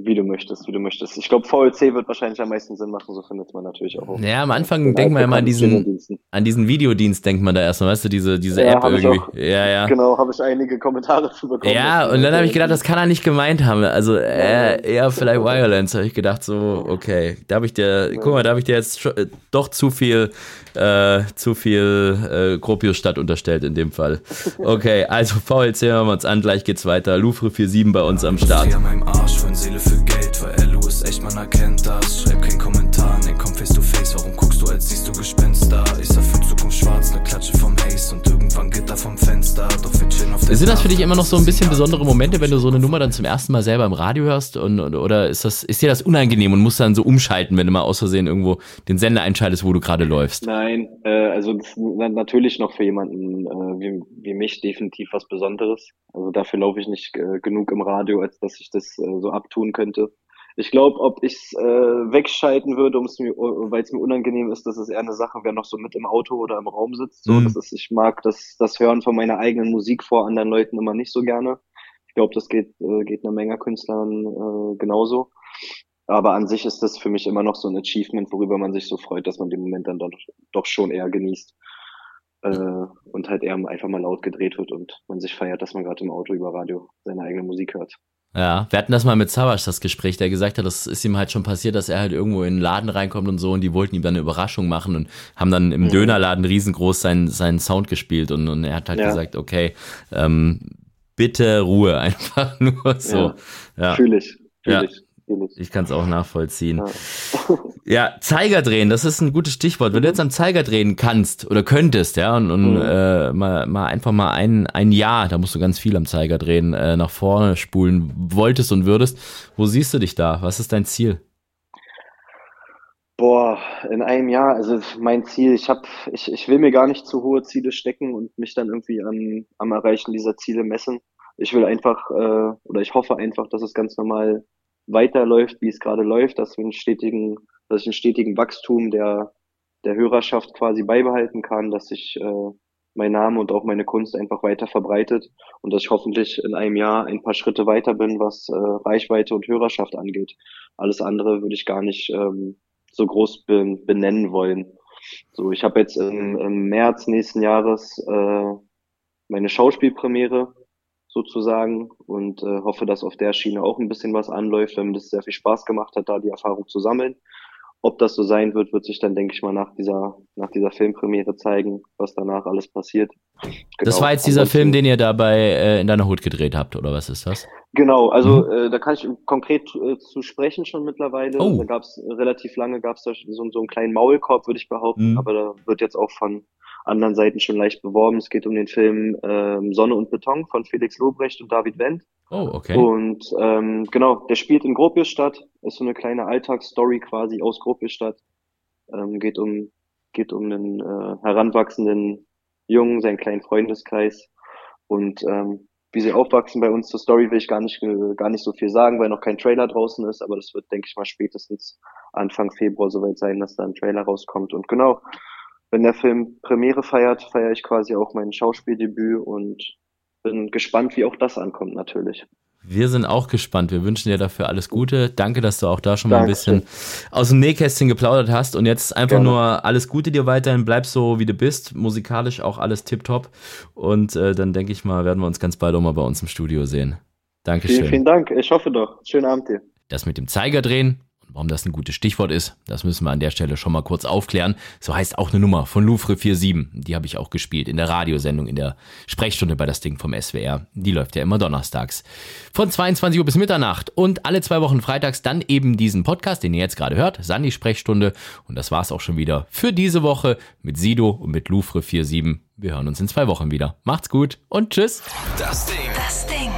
[SPEAKER 6] Wie du möchtest, wie du möchtest. Ich glaube, VLC wird wahrscheinlich am meisten Sinn machen, so findet man natürlich auch.
[SPEAKER 1] Ja, am Anfang
[SPEAKER 6] den
[SPEAKER 1] denkt man immer an
[SPEAKER 6] altbekannten
[SPEAKER 1] diesen, an diesen Videodienst, denkt man da erstmal, weißt du, diese, diese
[SPEAKER 6] Ja,
[SPEAKER 1] App irgendwie.
[SPEAKER 6] auch.
[SPEAKER 1] Ja, ja.
[SPEAKER 6] Genau, habe ich einige Kommentare zu bekommen.
[SPEAKER 1] Ja, und dann habe ich gedacht, das kann er nicht gemeint haben. Also äh, eher vielleicht Violence. Habe ich gedacht, so, okay, da habe ich dir, guck mal, da habe ich dir jetzt schon, äh, doch zu viel, äh, zu viel äh, Gropius-Stadt unterstellt in dem Fall. Okay, also VLC hören wir uns an, gleich geht's weiter. Louvre 47 bei uns am Start.
[SPEAKER 5] An Arsch für Seele für Man erkennt das. Schreib keinen Kommentar, nee, komm face to face. Warum guckst du, als siehst du Gespenster? Ich sah für Zukunft schwarz, ne Klatsche vom Haze und irgendwann Gitter vom Fenster. Doch wir chillen auf der
[SPEAKER 1] Sind das für dich immer noch so ein bisschen besondere Momente, wenn du so eine Nummer dann zum ersten Mal selber im Radio hörst? Und, oder ist, das, ist dir das unangenehm und musst dann so umschalten, wenn du mal aus Versehen irgendwo den Sender einschaltest, wo du gerade läufst?
[SPEAKER 6] Nein, äh, also das ist na- natürlich noch für jemanden äh, wie, wie mich definitiv was Besonderes. Also dafür laufe ich nicht äh, genug im Radio, als dass ich das äh, so abtun könnte. Ich glaube, ob ich es äh, wegschalten würde, weil es mir unangenehm ist, das ist eher eine Sache, wer noch so mit im Auto oder im Raum sitzt. So,
[SPEAKER 1] Mhm.
[SPEAKER 6] das ist, ich mag das, das Hören von meiner eigenen Musik vor anderen Leuten immer nicht so gerne. Ich glaube, das geht, äh, geht einer Menge Künstlern äh, genauso. Aber an sich ist das für mich immer noch so ein Achievement, worüber man sich so freut, dass man den Moment dann doch, doch schon eher genießt. Äh, und halt eher einfach mal laut gedreht wird und man sich feiert, dass man gerade im Auto über Radio seine eigene Musik hört.
[SPEAKER 1] Ja, wir hatten das mal mit Savas, das Gespräch, der gesagt hat, das ist ihm halt schon passiert, dass er halt irgendwo in einen Laden reinkommt und so und die wollten ihm dann eine Überraschung machen und haben dann im
[SPEAKER 6] Mhm.
[SPEAKER 1] Dönerladen riesengroß seinen, seinen Sound gespielt und, und er hat halt
[SPEAKER 6] Ja.
[SPEAKER 1] gesagt, okay, ähm, bitte Ruhe, einfach nur so.
[SPEAKER 6] Ja.
[SPEAKER 1] Ja,
[SPEAKER 6] Fühl ich, fühl ich, fühl ich.
[SPEAKER 1] kann es auch nachvollziehen.
[SPEAKER 6] Ja.
[SPEAKER 1] Ja, Zeiger drehen, das ist ein gutes Stichwort. Wenn du jetzt am Zeiger drehen kannst oder könntest, ja, und, und
[SPEAKER 6] Mhm.
[SPEAKER 1] äh, mal, mal einfach mal ein, ein Jahr, da musst du ganz viel am Zeiger drehen, äh, nach vorne spulen wolltest und würdest, wo siehst du dich da? Was ist dein Ziel?
[SPEAKER 6] Boah, in einem Jahr, also mein Ziel, ich hab, ich, ich will mir gar nicht zu hohe Ziele stecken und mich dann irgendwie an, am Erreichen dieser Ziele messen. Ich will einfach, äh, oder ich hoffe einfach, dass es ganz normal weiterläuft, wie es gerade läuft, dass wir einen stetigen, dass ich einen stetigen Wachstum der, der Hörerschaft quasi beibehalten kann, dass sich äh, mein Name und auch meine Kunst einfach weiter verbreitet und dass ich hoffentlich in einem Jahr ein paar Schritte weiter bin, was äh, Reichweite und Hörerschaft angeht. Alles andere würde ich gar nicht ähm, so groß be benennen wollen. So, ich habe jetzt im, im März nächsten Jahres äh, meine Schauspielpremiere sozusagen und äh, hoffe, dass auf der Schiene auch ein bisschen was anläuft, weil mir das sehr viel Spaß gemacht hat, da die Erfahrung zu sammeln. Ob das so sein wird, wird sich dann, denke ich mal, nach dieser, nach dieser Filmpremiere zeigen, was danach alles passiert.
[SPEAKER 1] Das
[SPEAKER 6] Genau.
[SPEAKER 1] war jetzt dieser
[SPEAKER 6] Ansonsten-
[SPEAKER 1] Film, den ihr dabei äh, in deiner Hut gedreht habt, oder was ist das?
[SPEAKER 6] Genau, also äh, da kann ich konkret äh, zu sprechen schon mittlerweile.
[SPEAKER 1] Oh.
[SPEAKER 6] Da gab es relativ lange, gab es da so, so einen kleinen Maulkorb, würde ich behaupten,
[SPEAKER 1] Mhm.
[SPEAKER 6] aber da wird jetzt auch von anderen Seiten schon leicht beworben. Es geht um den Film ähm, Sonne und Beton von Felix Lobrecht und David Wendt.
[SPEAKER 1] Oh, okay.
[SPEAKER 6] Und ähm, genau, der spielt in Gropiusstadt, ist so eine kleine Alltagsstory quasi aus Gropiusstadt. Ähm, geht um geht um einen äh, heranwachsenden Jungen, seinen kleinen Freundeskreis und ähm, wie sie aufwachsen bei uns zur Story will ich gar nicht äh, gar nicht so viel sagen, weil noch kein Trailer draußen ist, aber das wird denke ich mal spätestens Anfang Februar soweit sein, dass da ein Trailer rauskommt und genau, wenn der Film Premiere feiert, feiere ich quasi auch mein Schauspieldebüt und bin gespannt, wie auch das ankommt natürlich.
[SPEAKER 1] Wir sind auch gespannt. Wir wünschen dir dafür alles Gute. Danke, dass du auch da schon mal ein bisschen aus dem Nähkästchen geplaudert hast. Und jetzt einfach
[SPEAKER 6] Gerne.
[SPEAKER 1] nur alles Gute dir weiterhin. Bleib so, wie du bist. Musikalisch auch alles tipptopp. Und äh, dann denke ich mal, werden wir uns ganz bald auch mal bei uns im Studio sehen. Dankeschön.
[SPEAKER 6] Vielen, vielen Dank. Ich hoffe doch. Schönen Abend dir.
[SPEAKER 1] Das mit dem Zeiger drehen warum das ein gutes Stichwort ist, das müssen wir an der Stelle schon mal kurz aufklären. So heißt auch eine Nummer von Louvre 47. Die habe ich auch gespielt in der Radiosendung, in der Sprechstunde bei das Ding vom SWR. Die läuft ja immer donnerstags. Von 22 Uhr bis Mitternacht und alle zwei Wochen freitags dann eben diesen Podcast, den ihr jetzt gerade hört, Sandy Sprechstunde. Und das war's auch schon wieder für diese Woche mit Sido und mit Louvre 47. Wir hören uns in zwei Wochen wieder. Macht's gut und tschüss.
[SPEAKER 4] Das Ding.
[SPEAKER 7] Das Ding.